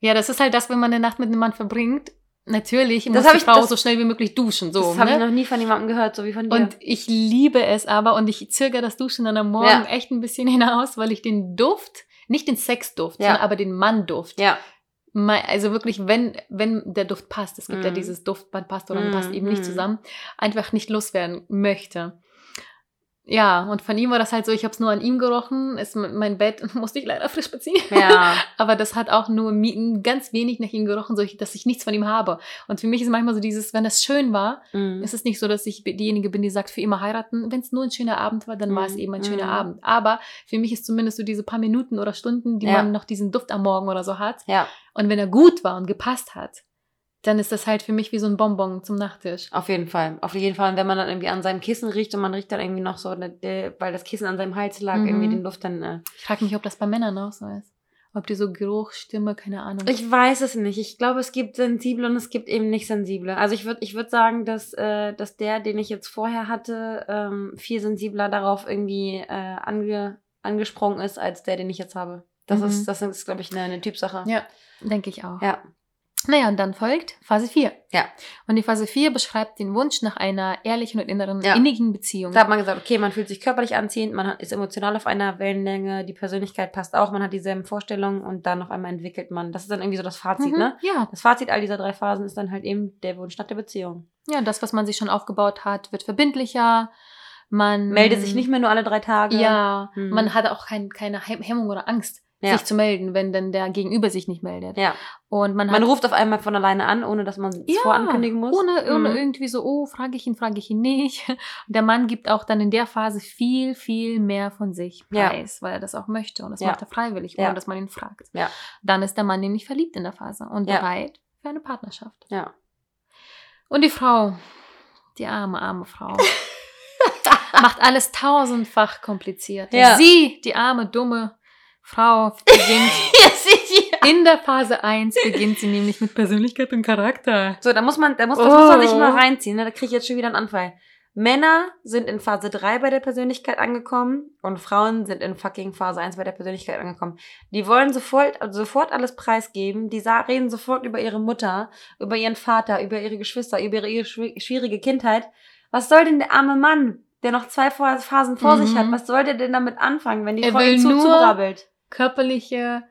Ja, das ist halt das, wenn man eine Nacht mit einem Mann verbringt. Natürlich Das muss hab die ich- Frau das- so schnell wie möglich duschen. So, das habe ich ne? noch nie von jemandem gehört, so wie von dir. Und ich liebe es aber und ich zögere das Duschen dann am Morgen Ja. echt ein bisschen hinaus, weil ich den Duft, nicht den Sexduft, Ja. sondern aber den Mannduft, ja. also wirklich, wenn, wenn der Duft passt, es gibt ja Mhm. dieses Duft, man passt oder man Mhm, passt eben nicht mhm. zusammen, einfach nicht loswerden möchte. Ja, und von ihm war das halt so, ich habe es nur an ihm gerochen, ist mein Bett musste ich leider frisch beziehen. Ja. Aber das hat auch nur ganz wenig nach ihm gerochen, so dass ich nichts von ihm habe. Und für mich ist manchmal so dieses, wenn das schön war, Mhm. es ist nicht so, dass ich diejenige bin, die sagt, für immer heiraten. Wenn es nur ein schöner Abend war, dann war es Mhm. eben ein schöner Mhm. Abend. Aber für mich ist zumindest so diese paar Minuten oder Stunden, die Ja. man noch diesen Duft am Morgen oder so hat. ja, Und wenn er gut war und gepasst hat, dann ist das halt für mich wie so ein Bonbon zum Nachtisch. auf jeden Fall. Auf jeden Fall. Und wenn man dann irgendwie an seinem Kissen riecht und man riecht dann irgendwie noch so, ne, weil das Kissen an seinem Hals lag, Mhm. irgendwie den Duft dann. Äh. Ich frage mich, ob das bei Männern auch so ist. Ob die so Geruch, Stimme, keine Ahnung. Ich weiß es nicht. Ich glaube, es gibt sensible und es gibt eben nicht sensible. Also ich würde ich würd sagen, dass, äh, dass der, den ich jetzt vorher hatte, ähm, viel sensibler darauf irgendwie äh, ange, angesprungen ist, als der, den ich jetzt habe. Das Mhm. ist, das ist, glaube ich, eine, eine Typsache. ja, denke ich auch. Ja. Naja, und dann folgt Phase 4. Ja. Und die Phase 4 beschreibt den Wunsch nach einer ehrlichen und inneren, Ja. innigen Beziehung. Da hat man gesagt, okay, man fühlt sich körperlich anziehend, man ist emotional auf einer Wellenlänge, die Persönlichkeit passt auch, man hat dieselben Vorstellungen und dann auf einmal entwickelt man. Das ist dann irgendwie so das Fazit, Mhm, ne? Ja, Das Fazit all dieser drei Phasen ist dann halt eben der Wunsch nach der Beziehung. Ja, das, was man sich schon aufgebaut hat, wird verbindlicher. Man Meldet sich nicht mehr nur alle drei Tage. Ja, Mhm. man hat auch kein, keine Hem- Hemmung oder Angst, Ja. sich zu melden, wenn dann der Gegenüber sich nicht meldet. Ja. Und man hat Man ruft auf einmal von alleine an, ohne dass man es ja, vorankündigen muss. Ohne, ohne Mhm. irgendwie so, oh, frage ich ihn, frage ich ihn nicht. Und der Mann gibt auch dann in der Phase viel, viel mehr von sich Ja. preis, weil er das auch möchte. Und das Ja. macht er freiwillig, ohne Ja. dass man ihn fragt. Ja. Dann ist der Mann nämlich verliebt in der Phase und Ja. bereit für eine Partnerschaft. Ja. Und die Frau, die arme, arme Frau, macht alles tausendfach kompliziert. Ja. Sie, die arme, dumme Frau, beginnt Ja, in der Phase 1 beginnt sie nämlich mit Persönlichkeit und Charakter. So, da muss man, da muss, das muss man sich Oh. mal reinziehen. Ne? Da kriege ich jetzt schon wieder einen Anfall. Männer sind in Phase 3 bei der Persönlichkeit angekommen und Frauen sind in fucking Phase 1 bei der Persönlichkeit angekommen. Die wollen sofort, also sofort alles preisgeben. Die reden sofort über ihre Mutter, über ihren Vater, über ihre Geschwister, über ihre schwi- schwierige Kindheit. Was soll denn der arme Mann, der noch zwei Phasen vor Mhm. sich hat, was soll der denn damit anfangen, wenn die Frau ihm zubrabbelt? Körperliche,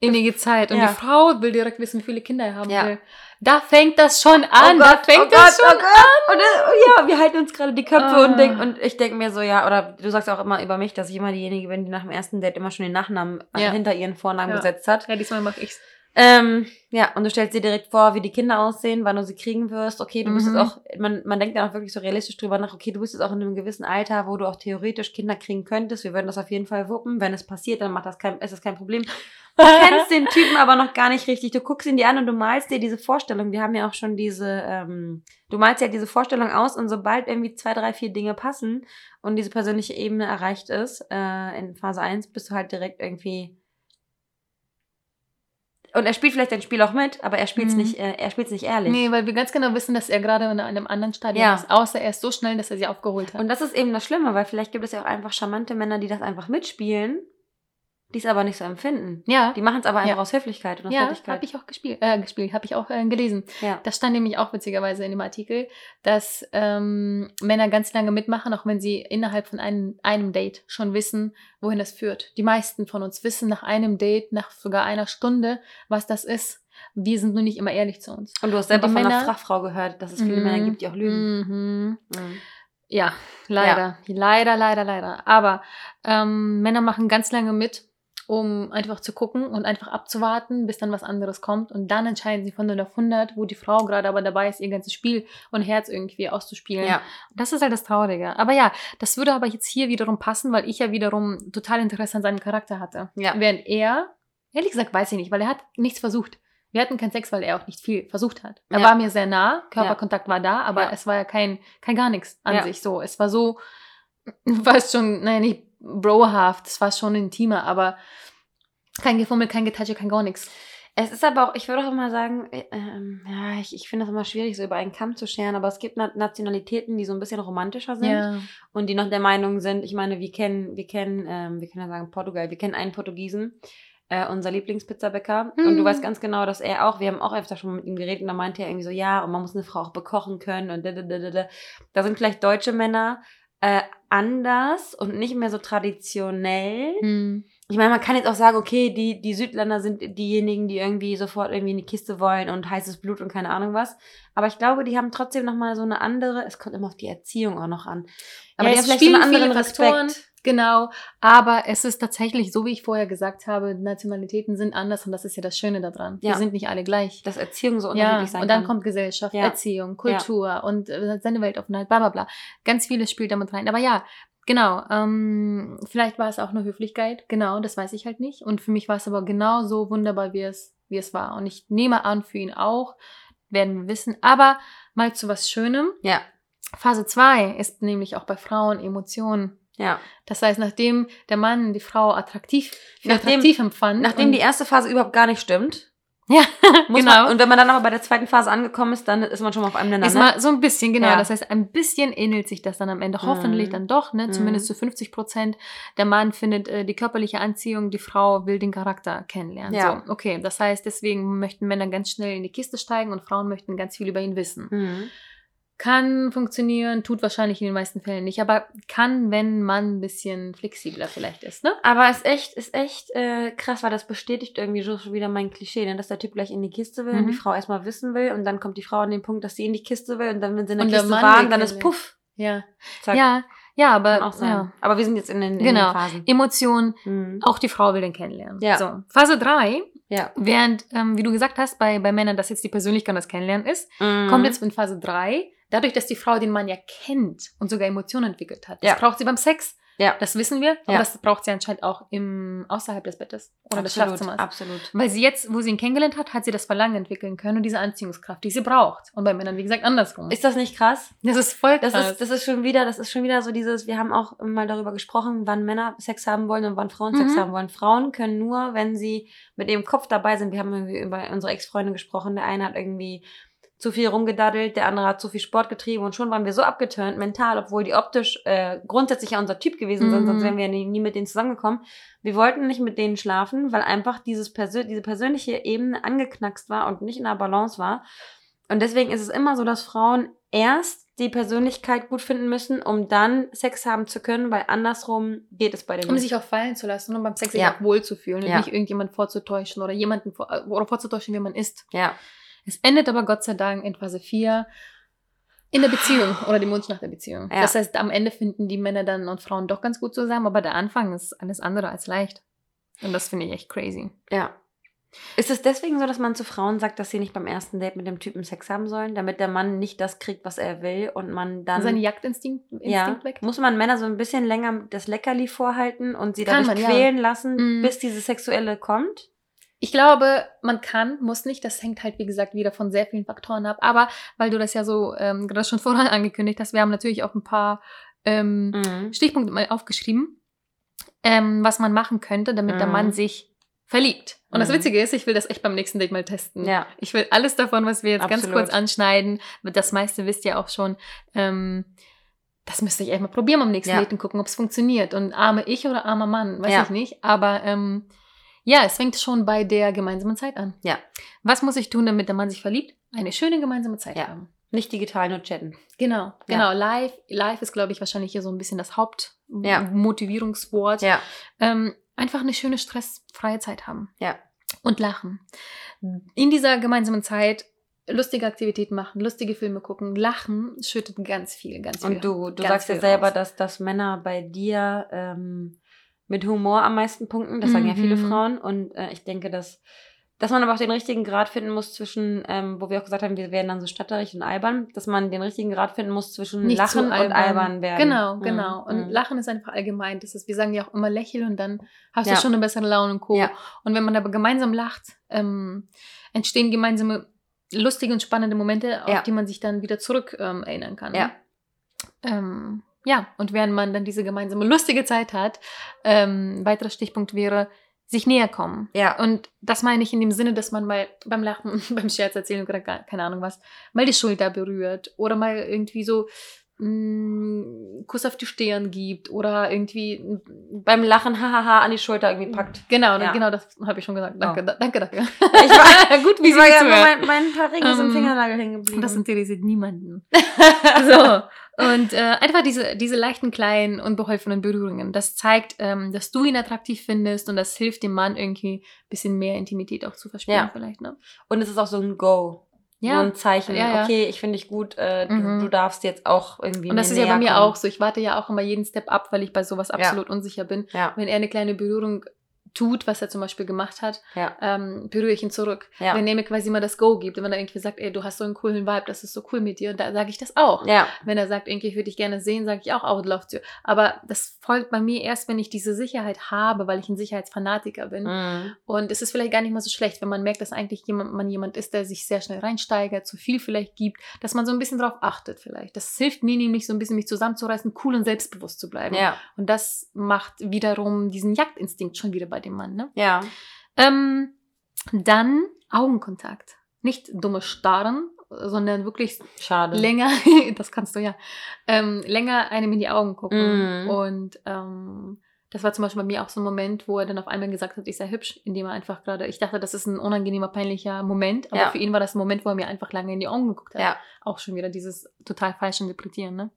innige Zeit. Und Ja. die Frau will direkt wissen, wie viele Kinder er haben Ja. will. Da fängt das schon an. oh da Gott, fängt oh das Gott, schon oh Gott. Und, äh, ja, wir halten uns gerade die Köpfe Ah. und denken, und ich denke mir so, ja, oder du sagst auch immer über mich, dass ich immer diejenige bin, die nach dem ersten Date immer schon den Nachnamen äh, Ja. hinter ihren Vornamen gesetzt hat. Ja, diesmal mache ich's. Ähm, ja, und du stellst dir direkt vor, wie die Kinder aussehen, wann du sie kriegen wirst. Okay, du bist Mhm. jetzt auch, man, man denkt dann auch wirklich so realistisch drüber nach, okay, du bist jetzt auch in einem gewissen Alter, wo du auch theoretisch Kinder kriegen könntest. Wir würden das auf jeden Fall wuppen. Wenn es passiert, dann macht das kein, ist das kein Problem. Du kennst den Typen aber noch gar nicht richtig. Du guckst ihn dir an und du malst dir diese Vorstellung. Wir haben ja auch schon diese, ähm, du malst ja diese Vorstellung aus und sobald irgendwie zwei, drei, vier Dinge passen und diese persönliche Ebene erreicht ist, äh, in Phase 1 bist du halt direkt irgendwie. Und er spielt vielleicht dein Spiel auch mit, aber er spielt's Mhm. nicht, äh, er spielt's nicht ehrlich. Nee, weil wir ganz genau wissen, dass er gerade in einem anderen Stadium Ja. ist. Außer er ist so schnell, dass er sie aufgeholt hat. Und das ist eben das Schlimme, weil vielleicht gibt es ja auch einfach charmante Männer, die das einfach mitspielen, die es aber nicht so empfinden. ja, Die machen es aber einfach Ja. aus Höflichkeit und aus ja Nettigkeit. habe ich auch gespielt, äh, gespielt, habe ich auch äh, gelesen. ja. Das stand nämlich auch witzigerweise in dem Artikel, dass ähm, Männer ganz lange mitmachen, auch wenn sie innerhalb von einem, einem Date schon wissen, wohin das führt. Die meisten von uns wissen nach einem Date, nach sogar einer Stunde, was das ist. Wir sind nur nicht immer ehrlich zu uns. Und du hast selber von einer Männer- Fachfrau gehört, dass es viele Mhm. Männer gibt, die auch lügen. Mhm. Mhm. Ja, leider. Leider, leider, leider. Aber ähm, Männer machen ganz lange mit, um einfach zu gucken und einfach abzuwarten, bis dann was anderes kommt. Und dann entscheiden sie von 0 auf 100, wo die Frau gerade aber dabei ist, ihr ganzes Spiel und Herz irgendwie auszuspielen. Ja. Das ist halt das Traurige. Aber ja, das würde aber jetzt hier wiederum passen, weil ich ja wiederum total Interesse an seinem Charakter hatte. Ja. Während er, ehrlich gesagt, weiß ich nicht, weil er hat nichts versucht. Wir hatten keinen Sex, weil er auch nicht viel versucht hat. Er Ja. war mir sehr nah, Körperkontakt war da, aber es war ja kein, kein gar nichts an sich so. Es war so, fast schon, naja, nicht brohaft, es war schon intimer, aber kein Gefummel, kein Getatsche, kein gar nichts. Es ist aber auch, ich würde auch immer sagen, äh, ähm, ja, ich, ich finde das immer schwierig, so über einen Kamm zu scheren, aber es gibt Na Nationalitäten, die so ein bisschen romantischer sind Ja. und die noch der Meinung sind, ich meine, wir kennen, wir kennen, ähm, wir können ja sagen Portugal, wir kennen einen Portugiesen, äh, unser Lieblingspizzabäcker. Und du Mhm. weißt ganz genau, dass er auch, wir haben auch öfter schon mal mit ihm geredet und da meinte er irgendwie so, ja, und man muss eine Frau auch bekochen können und da, da, da, da, da. Da sind vielleicht deutsche Männer äh, anders und nicht mehr so traditionell. Hm. Ich meine, man kann jetzt auch sagen, okay, die, die Südländer sind diejenigen, die irgendwie sofort irgendwie in die Kiste wollen und heißes Blut und keine Ahnung was. Aber ich glaube, die haben trotzdem nochmal so eine andere, es kommt immer auf die Erziehung auch noch an. Aber ja, die haben vielleicht so einen anderen. Respekt. Genau, aber es ist tatsächlich, so wie ich vorher gesagt habe, Nationalitäten sind anders und das ist ja das Schöne daran. Ja. Wir sind nicht alle gleich. Dass Erziehung so Ja, unterschiedlich sein und dann kann. kommt Gesellschaft, Ja. Erziehung, Kultur und äh, seine Weltoffenheit, bla bla bla. Ganz vieles spielt damit rein. Aber ja, genau. Ähm, vielleicht war es auch nur Höflichkeit, genau, das weiß ich halt nicht. Und für mich war es aber genau so wunderbar, wie es, wie es war. Und ich nehme an, für ihn auch, werden wir wissen. Aber mal zu was Schönem. Ja, Phase 2 ist nämlich auch bei Frauen Emotionen. Ja. Das heißt, nachdem der Mann die Frau attraktiv, Nachdem- attraktiv empfand. Nachdem die erste Phase überhaupt gar nicht stimmt, Ja, muss genau. man, und wenn man dann aber bei der zweiten Phase angekommen ist, dann ist man schon mal auf einem Nenner. Ist mal so ein bisschen, genau. Ja. Das heißt, ein bisschen ähnelt sich das dann am Ende. Mhm. Hoffentlich dann doch, ne? Zumindest zu 50 Prozent. Der Mann findet äh, die körperliche Anziehung, die Frau will den Charakter kennenlernen. Ja. So, okay. Das heißt, deswegen möchten Männer ganz schnell in die Kiste steigen und Frauen möchten ganz viel über ihn wissen. Mhm. Kann funktionieren, tut wahrscheinlich in den meisten Fällen nicht, aber kann, wenn man ein bisschen flexibler vielleicht ist, ne? Aber ist echt, ist echt äh, krass, weil das bestätigt irgendwie so schon wieder mein Klischee, ne? dass der Typ gleich in die Kiste will und Mhm. die Frau erstmal wissen will und dann kommt die Frau an den Punkt, dass sie in die Kiste will und dann, wenn sie in der Und der Kiste Mann waren, dann ist puff. Ja. Zack. Ja, ja, aber ja. Aber wir sind jetzt in den, in Genau. den Phasen. Emotionen, Mhm. auch die Frau will den kennenlernen. Ja. So. Phase 3 Ja. Während, ähm, wie du gesagt hast, bei, bei Männern, dass jetzt die Persönlichkeit das Kennenlernen ist, Mhm. kommt jetzt in Phase 3, dadurch, dass die Frau den Mann ja kennt und sogar Emotionen entwickelt hat. Das Ja. braucht sie beim Sex, Ja. das wissen wir, aber Ja. das braucht sie anscheinend auch im, außerhalb des Bettes oder des Schlafzimmers. absolut. Weil sie jetzt, wo sie ihn kennengelernt hat, hat sie das Verlangen entwickeln können und diese Anziehungskraft, die sie braucht. Und bei Männern, wie gesagt, andersrum. Ist das nicht krass? das ist voll Das krass. ist, das ist schon wieder, das ist schon wieder so dieses, wir haben auch mal darüber gesprochen, wann Männer Sex haben wollen und wann Frauen Sex Mhm. haben wollen. Frauen können nur, wenn sie mit ihrem Kopf dabei sind. Wir haben irgendwie über unsere Ex-Freunde gesprochen. Der eine hat irgendwie zu viel rumgedaddelt, der andere hat zu viel Sport getrieben und schon waren wir so abgeturnt mental, obwohl die optisch äh, grundsätzlich ja unser Typ gewesen sind, Mhm. sonst wären wir nie, nie mit denen zusammengekommen. Wir wollten nicht mit denen schlafen, weil einfach dieses Persö diese persönliche Ebene angeknackst war und nicht in der Balance war. Und deswegen ist es immer so, dass Frauen erst die Persönlichkeit gut finden müssen, um dann Sex haben zu können, weil andersrum geht es bei dem um nicht. sich auch fallen zu lassen und beim Sex sich Ja. auch wohlzufühlen und Ja. nicht irgendjemand vorzutäuschen oder jemanden vor, äh, oder vorzutäuschen, wie man ist. Ja, Es endet aber Gott sei Dank in Phase 4 in der Beziehung oder dem Wunsch nach der Beziehung. Ja. Das heißt, am Ende finden die Männer dann und Frauen doch ganz gut zusammen, aber der Anfang ist alles andere als leicht. Und das finde ich echt crazy. ja. Ist es deswegen so, dass man zu Frauen sagt, dass sie nicht beim ersten Date mit dem Typen Sex haben sollen, damit der Mann nicht das kriegt, was er will und man dann. Seinen Jagdinstinkt Instinkt ja, weg? Muss man Männer so ein bisschen länger das Leckerli vorhalten und sie Kann dadurch man, ja. quälen lassen, Mhm. bis diese sexuelle kommt? Ich glaube, man kann, muss nicht. Das hängt halt, wie gesagt, wieder von sehr vielen Faktoren ab. Aber weil du das ja so ähm, gerade schon vorher angekündigt hast, wir haben natürlich auch ein paar ähm, Mhm. Stichpunkte mal aufgeschrieben, ähm, was man machen könnte, damit der Mhm. Mann sich verliebt. Und das Mhm. Witzige ist, ich will das echt beim nächsten Date mal testen. Ja. Ich will alles davon, was wir jetzt ganz Absolut. kurz anschneiden, das meiste wisst ihr auch schon, ähm, das müsste ich echt mal probieren am nächsten Ja. Date und gucken, ob es funktioniert. Und arme ich oder armer Mann, weiß Ja. ich nicht. Aber ähm, ja, es fängt schon bei der gemeinsamen Zeit an. Ja. Was muss ich tun, damit der Mann sich verliebt? Eine schöne gemeinsame Zeit Ja. haben. Nicht digital, nur chatten. Genau, genau. Live, live ist, glaube ich, wahrscheinlich hier so ein bisschen das Ja. Hauptmotivierungswort. Ja. Ähm, einfach eine schöne stressfreie Zeit haben. Ja. Und lachen. In dieser gemeinsamen Zeit lustige Aktivitäten machen, lustige Filme gucken, lachen schüttet ganz viel, ganz viel. Und du, du sagst ja selber, raus. dass, dass Männer bei dir ähm, mit Humor am meisten punkten. Das sagen ja viele Mhm. Frauen. Und äh, ich denke, dass, dass man aber auch den richtigen Grad finden muss zwischen, ähm, wo wir auch gesagt haben, wir werden dann so statterig und albern, dass man den richtigen Grad finden muss zwischen Nicht Lachen und albern werden. Genau, Mhm. genau. Und Mhm. Lachen ist einfach allgemein. Das ist, wir sagen ja auch immer lächeln und dann hast Ja. du schon eine bessere Laune und Co. Ja. Und wenn man aber gemeinsam lacht, ähm, entstehen gemeinsame lustige und spannende Momente, auf Ja. die man sich dann wieder zurück ähm, erinnern kann. Ja. Ähm, ja, und während man dann diese gemeinsame lustige Zeit hat, ähm, weiterer Stichpunkt wäre, sich näher kommen. Ja. Und das meine ich in dem Sinne, dass man mal beim Lachen, beim Scherz erzählen oder keine Ahnung was, mal die Schulter berührt oder mal irgendwie so mh, Kuss auf die Stirn gibt oder irgendwie Beim Lachen, hahaha, an die Schulter irgendwie packt. genau, Ja. genau das habe ich schon gesagt. Danke, Oh. da, danke dafür. Ich war, gut, wie ich war ja mein, mein paar Ringe sind im Ähm, Fingernagel hängen geblieben. Das interessiert niemanden. so. Und äh, einfach diese, diese leichten, kleinen, unbeholfenen Berührungen. Das zeigt, ähm, dass du ihn attraktiv findest und das hilft dem Mann irgendwie ein bisschen mehr Intimität auch zu verspüren, Ja. vielleicht. Ne? Und es ist auch so ein Go. So Ja. ein Zeichen. Ja, ja. Okay, ich finde dich gut. Äh, du, Mhm. du darfst jetzt auch irgendwie. Und das ist ja bei mir kommen. auch so. Ich warte ja auch immer jeden Step ab, weil ich bei sowas absolut unsicher bin. Ja, Wenn er eine kleine Berührung tut, was er zum Beispiel gemacht hat, ja, ähm, berühre ich ihn zurück. ja. Wenn er mir quasi mal das Go gibt und wenn er irgendwie sagt, ey, du hast so einen coolen Vibe, das ist so cool mit dir, da sage ich das auch. ja, Wenn er sagt, irgendwie, ich würde dich gerne sehen, sage ich auch, oh, love you. Aber das folgt bei mir erst, wenn ich diese Sicherheit habe, weil ich ein Sicherheitsfanatiker bin. Mhm. Und es ist vielleicht gar nicht mal so schlecht, wenn man merkt, dass eigentlich jemand, man jemand ist, der sich sehr schnell reinsteigert, zu viel vielleicht gibt, dass man so ein bisschen drauf achtet vielleicht. Das hilft mir nämlich so ein bisschen, mich zusammenzureißen, cool und selbstbewusst zu bleiben. Und das macht wiederum diesen Jagdinstinkt schon wieder bei dem Mann. Ne? ja, Ähm, dann Augenkontakt. Nicht dumme Starren, sondern wirklich schade. länger, das kannst du ja, ähm, länger einem in die Augen gucken. Mhm. Und ähm, das war zum Beispiel bei mir auch so ein Moment, wo er dann auf einmal gesagt hat, ich sei hübsch, indem er einfach gerade, ich dachte, das ist ein unangenehmer, peinlicher Moment, aber Ja. für ihn war das ein Moment, wo er mir einfach lange in die Augen geguckt hat. Ja, Auch schon wieder dieses total falsche Interpretieren, ne?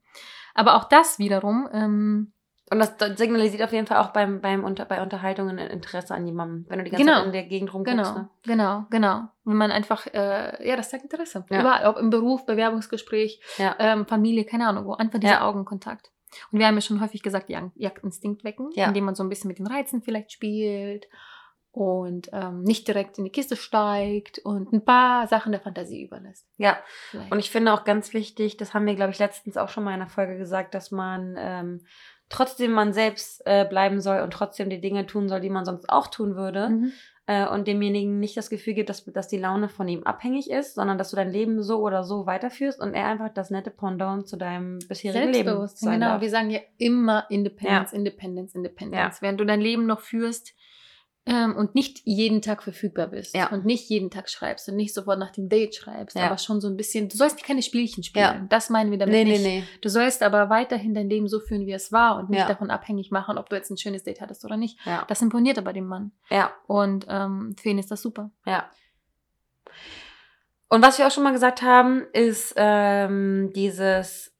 Aber auch das wiederum, ähm, und das, signalisiert auf jeden Fall auch beim, beim unter, bei Unterhaltungen ein Interesse an jemandem, wenn du die ganze Genau. Zeit in der Gegend rumguckst. Genau, Ne? genau, genau. Wenn man einfach, äh, ja, das zeigt Interesse. Ja. Überall, ob im Beruf, Bewerbungsgespräch, Ja. ähm, Familie, keine Ahnung, wo einfach dieser Ja. Augenkontakt. Und wir haben ja schon häufig gesagt, Jag Jagdinstinkt wecken, indem man so ein bisschen mit den Reizen vielleicht spielt und ähm, nicht direkt in die Kiste steigt und ein paar Sachen der Fantasie überlässt. ja, Vielleicht. und ich finde auch ganz wichtig, das haben wir, glaube ich, letztens auch schon mal in einer Folge gesagt, dass man ähm, trotzdem man selbst äh, bleiben soll und trotzdem die Dinge tun soll, die man sonst auch tun würde. Mhm. äh, und demjenigen nicht das Gefühl gibt, dass, dass die Laune von ihm abhängig ist, sondern dass du dein Leben so oder so weiterführst und er einfach das nette Pendant zu deinem bisherigen Leben Selbstbewusstsein, sein genau. darf. Wir sagen ja immer Independence, Independence, Independence. Ja. Während du dein Leben noch führst ähm, und nicht jeden Tag verfügbar bist Ja. und nicht jeden Tag schreibst und nicht sofort nach dem Date schreibst, Ja. aber schon so ein bisschen, du sollst keine Spielchen spielen. Ja. Das meinen wir damit Nee, nee, nicht. nee. Du sollst aber weiterhin dein Leben so führen, wie es war und nicht davon abhängig machen, ob du jetzt ein schönes Date hattest oder nicht. Ja. Das imponiert aber dem Mann. ja, Und ähm, für ihn ist das super. ja. Und was wir auch schon mal gesagt haben, ist ähm, dieses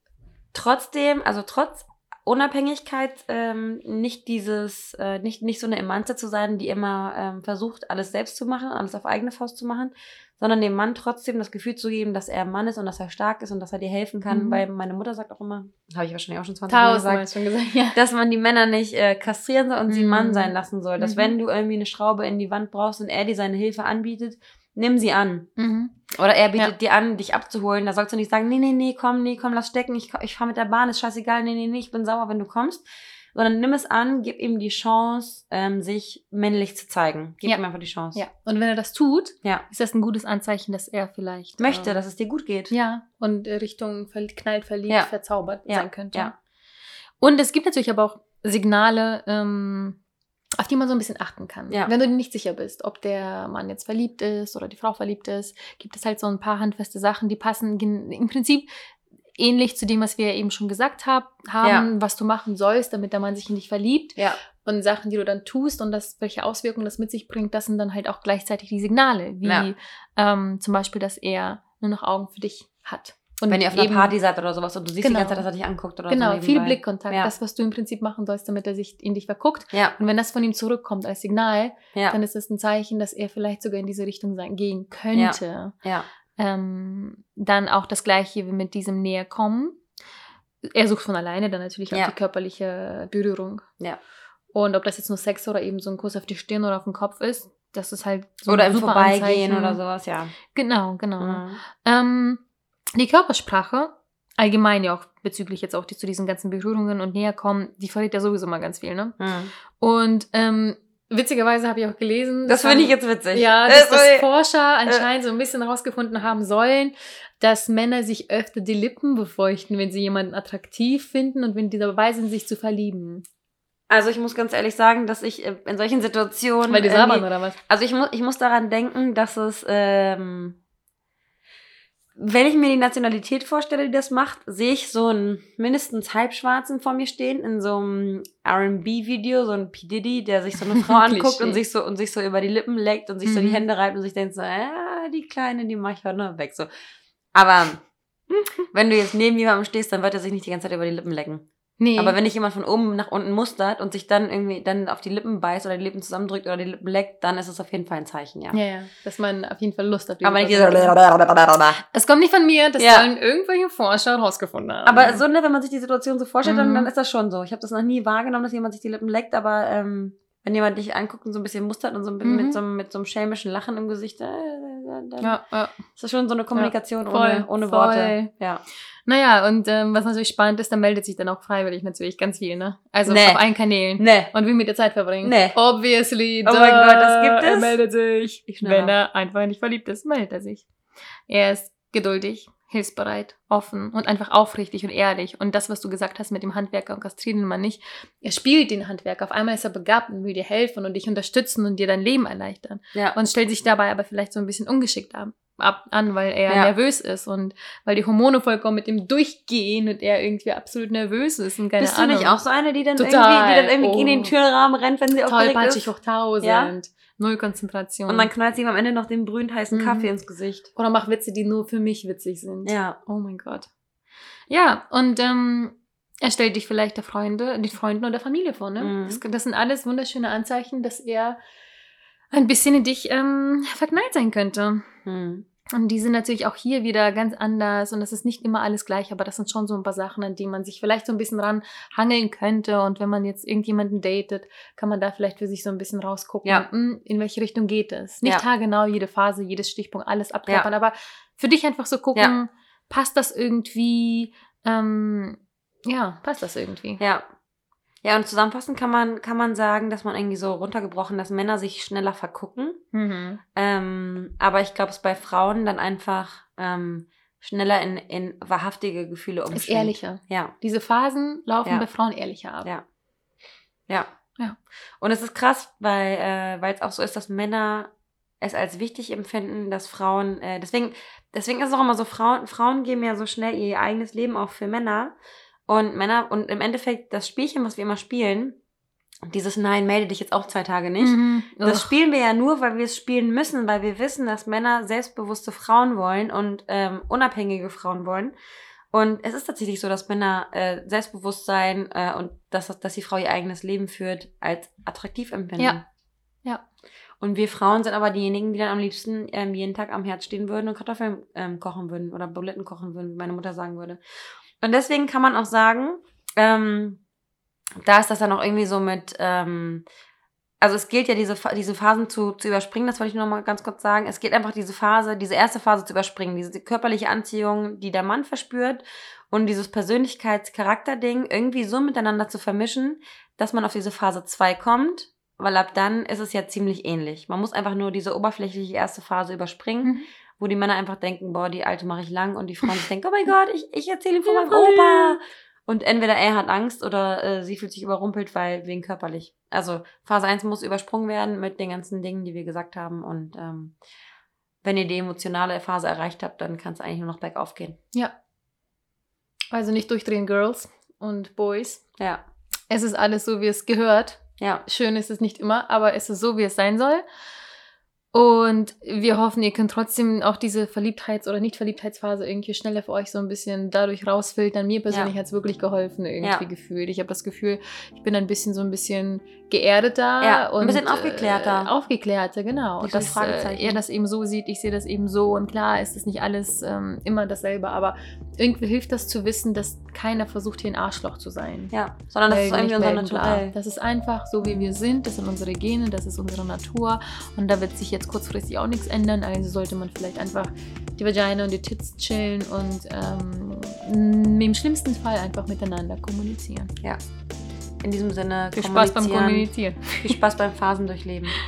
trotzdem, also trotz Unabhängigkeit, ähm, nicht dieses, äh, nicht, nicht so eine Emanze zu sein, die immer ähm, versucht, alles selbst zu machen, alles auf eigene Faust zu machen, sondern dem Mann trotzdem das Gefühl zu geben, dass er ein Mann ist und dass er stark ist und dass er dir helfen kann. Mhm. Weil meine Mutter sagt auch immer, habe ich wahrscheinlich auch schon 20 Mal gesagt, schon gesagt, ja. dass man die Männer nicht äh, kastrieren soll und sie Mhm. Mann sein lassen soll. Dass Mhm. wenn du irgendwie eine Schraube in die Wand brauchst und er dir seine Hilfe anbietet, nimm sie an. Mhm. Oder er bietet Ja. dir an, dich abzuholen. Da sollst du nicht sagen, nee, nee, nee, komm, nee, komm, lass stecken, ich, ich fahr mit der Bahn, ist scheißegal, nee, nee, nee, ich bin sauer, wenn du kommst. Sondern nimm es an, gib ihm die Chance, ähm, sich männlich zu zeigen. Gib Ja. ihm einfach die Chance. Ja, und wenn er das tut, Ja. ist das ein gutes Anzeichen, dass er vielleicht Möchte, äh, dass es dir gut geht. ja und äh, Richtung verl- knallt verliebt, Ja. verzaubert sein könnte. ja. Und es gibt natürlich aber auch Signale, ähm, auf die man so ein bisschen achten kann. Ja. Wenn du dir nicht sicher bist, ob der Mann jetzt verliebt ist oder die Frau verliebt ist, gibt es halt so ein paar handfeste Sachen, die passen im Prinzip ähnlich zu dem, was wir eben schon gesagt hab, haben, was du machen sollst, damit der Mann sich in dich verliebt. Ja. Und Sachen, die du dann tust und das, welche Auswirkungen das mit sich bringt, das sind dann halt auch gleichzeitig die Signale, wie Ja. ähm, zum Beispiel, dass er nur noch Augen für dich hat. Und Wenn ihr auf einer Party seid oder sowas und du siehst Genau. die ganze Zeit, dass er dich anguckt oder Genau, so. viel. Blickkontakt, Ja. das, was du im Prinzip machen sollst, damit er sich in dich verguckt. Ja, Und wenn das von ihm zurückkommt als Signal, ja, dann ist das ein Zeichen, dass er vielleicht sogar in diese Richtung sein, gehen könnte. ja. Ähm, dann auch das gleiche wie mit diesem Näherkommen. Er sucht von alleine dann natürlich auch die körperliche Berührung. Ja. Und ob das jetzt nur Sex oder eben so ein Kuss auf die Stirn oder auf den Kopf ist, das ist halt so Oder ein im Vorbeigehen Anzeichen. oder sowas, ja. Genau, genau. Mhm. Ähm, die Körpersprache, allgemein ja auch bezüglich jetzt auch die, zu diesen ganzen Berührungen und Näherkommen, die verrät ja sowieso mal ganz viel, ne? Mhm. Und ähm, witzigerweise habe ich auch gelesen. Das finde ich jetzt witzig. Ja, Äh, dass, dass sorry. Forscher anscheinend so ein bisschen herausgefunden haben sollen, dass Männer sich öfter die Lippen befeuchten, wenn sie jemanden attraktiv finden und wenn die dabei sind, sich zu verlieben. Also ich muss ganz ehrlich sagen, dass ich äh, in solchen Situationen. Weil die sabbern oder was? Also ich, mu ich muss daran denken, dass es, ähm, wenn ich mir die Nationalität vorstelle, die das macht, sehe ich so einen mindestens halbschwarzen vor mir stehen in so einem R&B-Video, so ein P. Diddy, der sich so eine Frau anguckt und sich so und sich so über die Lippen leckt und sich so die Mhm. Hände reibt und sich denkt so, ja, die Kleine, die mach ich heute noch weg. So. Aber wenn du jetzt neben jemandem stehst, dann wird er sich nicht die ganze Zeit über die Lippen lecken. Nee. Aber wenn dich jemand von oben nach unten mustert und sich dann irgendwie dann auf die Lippen beißt oder die Lippen zusammendrückt oder die Lippen leckt, dann ist es auf jeden Fall ein Zeichen, ja. ja, ja, dass man auf jeden Fall Lust auf diese Aber nicht diese. Es kommt nicht von mir, das Ja. sollen irgendwelche Forscher herausgefunden haben. Aber so, ne, wenn man sich die Situation so vorstellt, dann, Mhm. dann ist das schon so. Ich habe das noch nie wahrgenommen, dass jemand sich die Lippen leckt, aber ähm, wenn jemand dich anguckt und so ein bisschen mustert und so ein- Mhm. mit, so, einem- mit so einem schelmischen Lachen im Gesicht, äh, dann ja, ja. ist das schon so eine Kommunikation voll, ohne, ohne voll. Worte. Ja. Naja, und ähm, was natürlich spannend ist, da meldet sich dann auch freiwillig natürlich ganz viel, ne? Also Nee. auf allen Kanälen. Ne. Und wie mit der Zeit verbringen. Nee. Obviously. Oh mein duh, Gott, das gibt Er es? meldet sich. Ich. Wenn er einfach nicht verliebt ist, meldet er sich. Er ist geduldig, hilfsbereit, offen und einfach aufrichtig und ehrlich. Und das, was du gesagt hast mit dem Handwerker und kastrieren den Mann nicht, er spielt den Handwerker. Auf einmal ist er begabt und will dir helfen und dich unterstützen und dir dein Leben erleichtern. Ja. Und stellt sich dabei aber vielleicht so ein bisschen ungeschickt ab, ab, an, weil er Ja. nervös ist und weil die Hormone vollkommen mit ihm durchgehen und er irgendwie absolut nervös ist und keine Bist du Ahnung. nicht auch so eine, die dann Total. irgendwie, die dann irgendwie in den Oh. Türrahmen rennt, wenn sie aufgeregt Tollpatschig ist? hoch 1000. Ja? Null Konzentration. Und dann knallt sie ihm am Ende noch den brühend heißen Mhm. Kaffee ins Gesicht. Oder mach Witze, die nur für mich witzig sind. Ja. Oh mein Gott. Ja, und ähm, er stellt dich vielleicht der Freunde, den Freunden oder Familie vor, ne? Mhm. Das, das sind alles wunderschöne Anzeichen, dass er ein bisschen in dich ähm, verknallt sein könnte. Hm. Und die sind natürlich auch hier wieder ganz anders und das ist nicht immer alles gleich, aber das sind schon so ein paar Sachen, an die man sich vielleicht so ein bisschen ranhangeln könnte. Und wenn man jetzt irgendjemanden datet, kann man da vielleicht für sich so ein bisschen rausgucken, Ja. hm, in welche Richtung geht es. Nicht Ja. haargenau jede Phase, jedes Stichpunkt, alles abklappern, aber für dich einfach so gucken, passt das irgendwie, ähm, ja, passt das irgendwie. Ja. Ja, und zusammenfassend kann man, kann man sagen, dass man irgendwie so runtergebrochen, dass Männer sich schneller vergucken. Mhm. Ähm, aber ich glaube, es bei Frauen dann einfach ähm, schneller in, in wahrhaftige Gefühle umschwingt. Ist ehrlicher. Ja, Diese Phasen laufen Ja. bei Frauen ehrlicher ab. ja. Ja. Ja. Und es ist krass, weil äh, weil es auch so ist, dass Männer es als wichtig empfinden, dass Frauen, äh, deswegen, deswegen ist es auch immer so, Frauen, Frauen geben ja so schnell ihr eigenes Leben auf für Männer. Und Männer, und im Endeffekt das Spielchen, was wir immer spielen, dieses Nein, melde dich jetzt auch zwei Tage nicht. Mhm. Das spielen wir ja nur, weil wir es spielen müssen, weil wir wissen, dass Männer selbstbewusste Frauen wollen und ähm, unabhängige Frauen wollen. Und es ist tatsächlich so, dass Männer äh, Selbstbewusstsein äh, und dass, dass die Frau ihr eigenes Leben führt, als attraktiv empfinden. Ja. Ja. Und wir Frauen sind aber diejenigen, die dann am liebsten ähm, jeden Tag am Herd stehen würden und Kartoffeln ähm, kochen würden oder Buletten kochen würden, wie meine Mutter sagen würde. Und deswegen kann man auch sagen, ähm, da ist das dann auch irgendwie so mit, ähm, also es gilt ja diese, diese Phasen zu, zu überspringen, das wollte ich nur mal ganz kurz sagen. Es geht einfach diese Phase, diese erste Phase zu überspringen, diese körperliche Anziehung, die der Mann verspürt und dieses Persönlichkeits-Charakter-Ding irgendwie so miteinander zu vermischen, dass man auf diese Phase 2 kommt, weil ab dann ist es ja ziemlich ähnlich. Man muss einfach nur diese oberflächliche erste Phase überspringen. Mhm wo die Männer einfach denken, boah, die alte mache ich lang und die Frauen denken, oh mein Gott, ich, ich erzähle ihm von meinem Opa. Und entweder er hat Angst oder äh, sie fühlt sich überrumpelt, weil wegen körperlich. Also Phase 1 muss übersprungen werden mit den ganzen Dingen, die wir gesagt haben. Und ähm, wenn ihr die emotionale Phase erreicht habt, dann kann es eigentlich nur noch bergauf gehen. Ja. Also nicht durchdrehen, Girls und Boys. Ja. Es ist alles so, wie es gehört. Ja. Schön ist es nicht immer, aber es ist so, wie es sein soll. Und wir hoffen, ihr könnt trotzdem auch diese Verliebtheits- oder Nicht-Verliebtheitsphase irgendwie schneller für euch so ein bisschen dadurch rausfiltern. Mir persönlich ja. hat es wirklich geholfen, irgendwie ja. gefühlt. Ich habe das Gefühl, ich bin ein bisschen so ein bisschen geerdeter ja, und ein bisschen aufgeklärter. Äh, aufgeklärter, genau. Und dass äh, er das eben so sieht, ich sehe das eben so. Und klar ist es nicht alles ähm, immer dasselbe, aber irgendwie hilft das zu wissen, dass keiner versucht, hier ein Arschloch zu sein. Ja, sondern das ist irgendwie unser Naturell. Das ist einfach so, wie wir sind. Das sind unsere Gene, das ist unsere Natur. Und da wird sich jetzt kurzfristig auch nichts ändern. Also sollte man vielleicht einfach die Vagina und die Tits chillen und ähm, im schlimmsten Fall einfach miteinander kommunizieren. Ja. In diesem Sinne, viel Spaß beim Kommunizieren. Viel Spaß beim Phasendurchleben.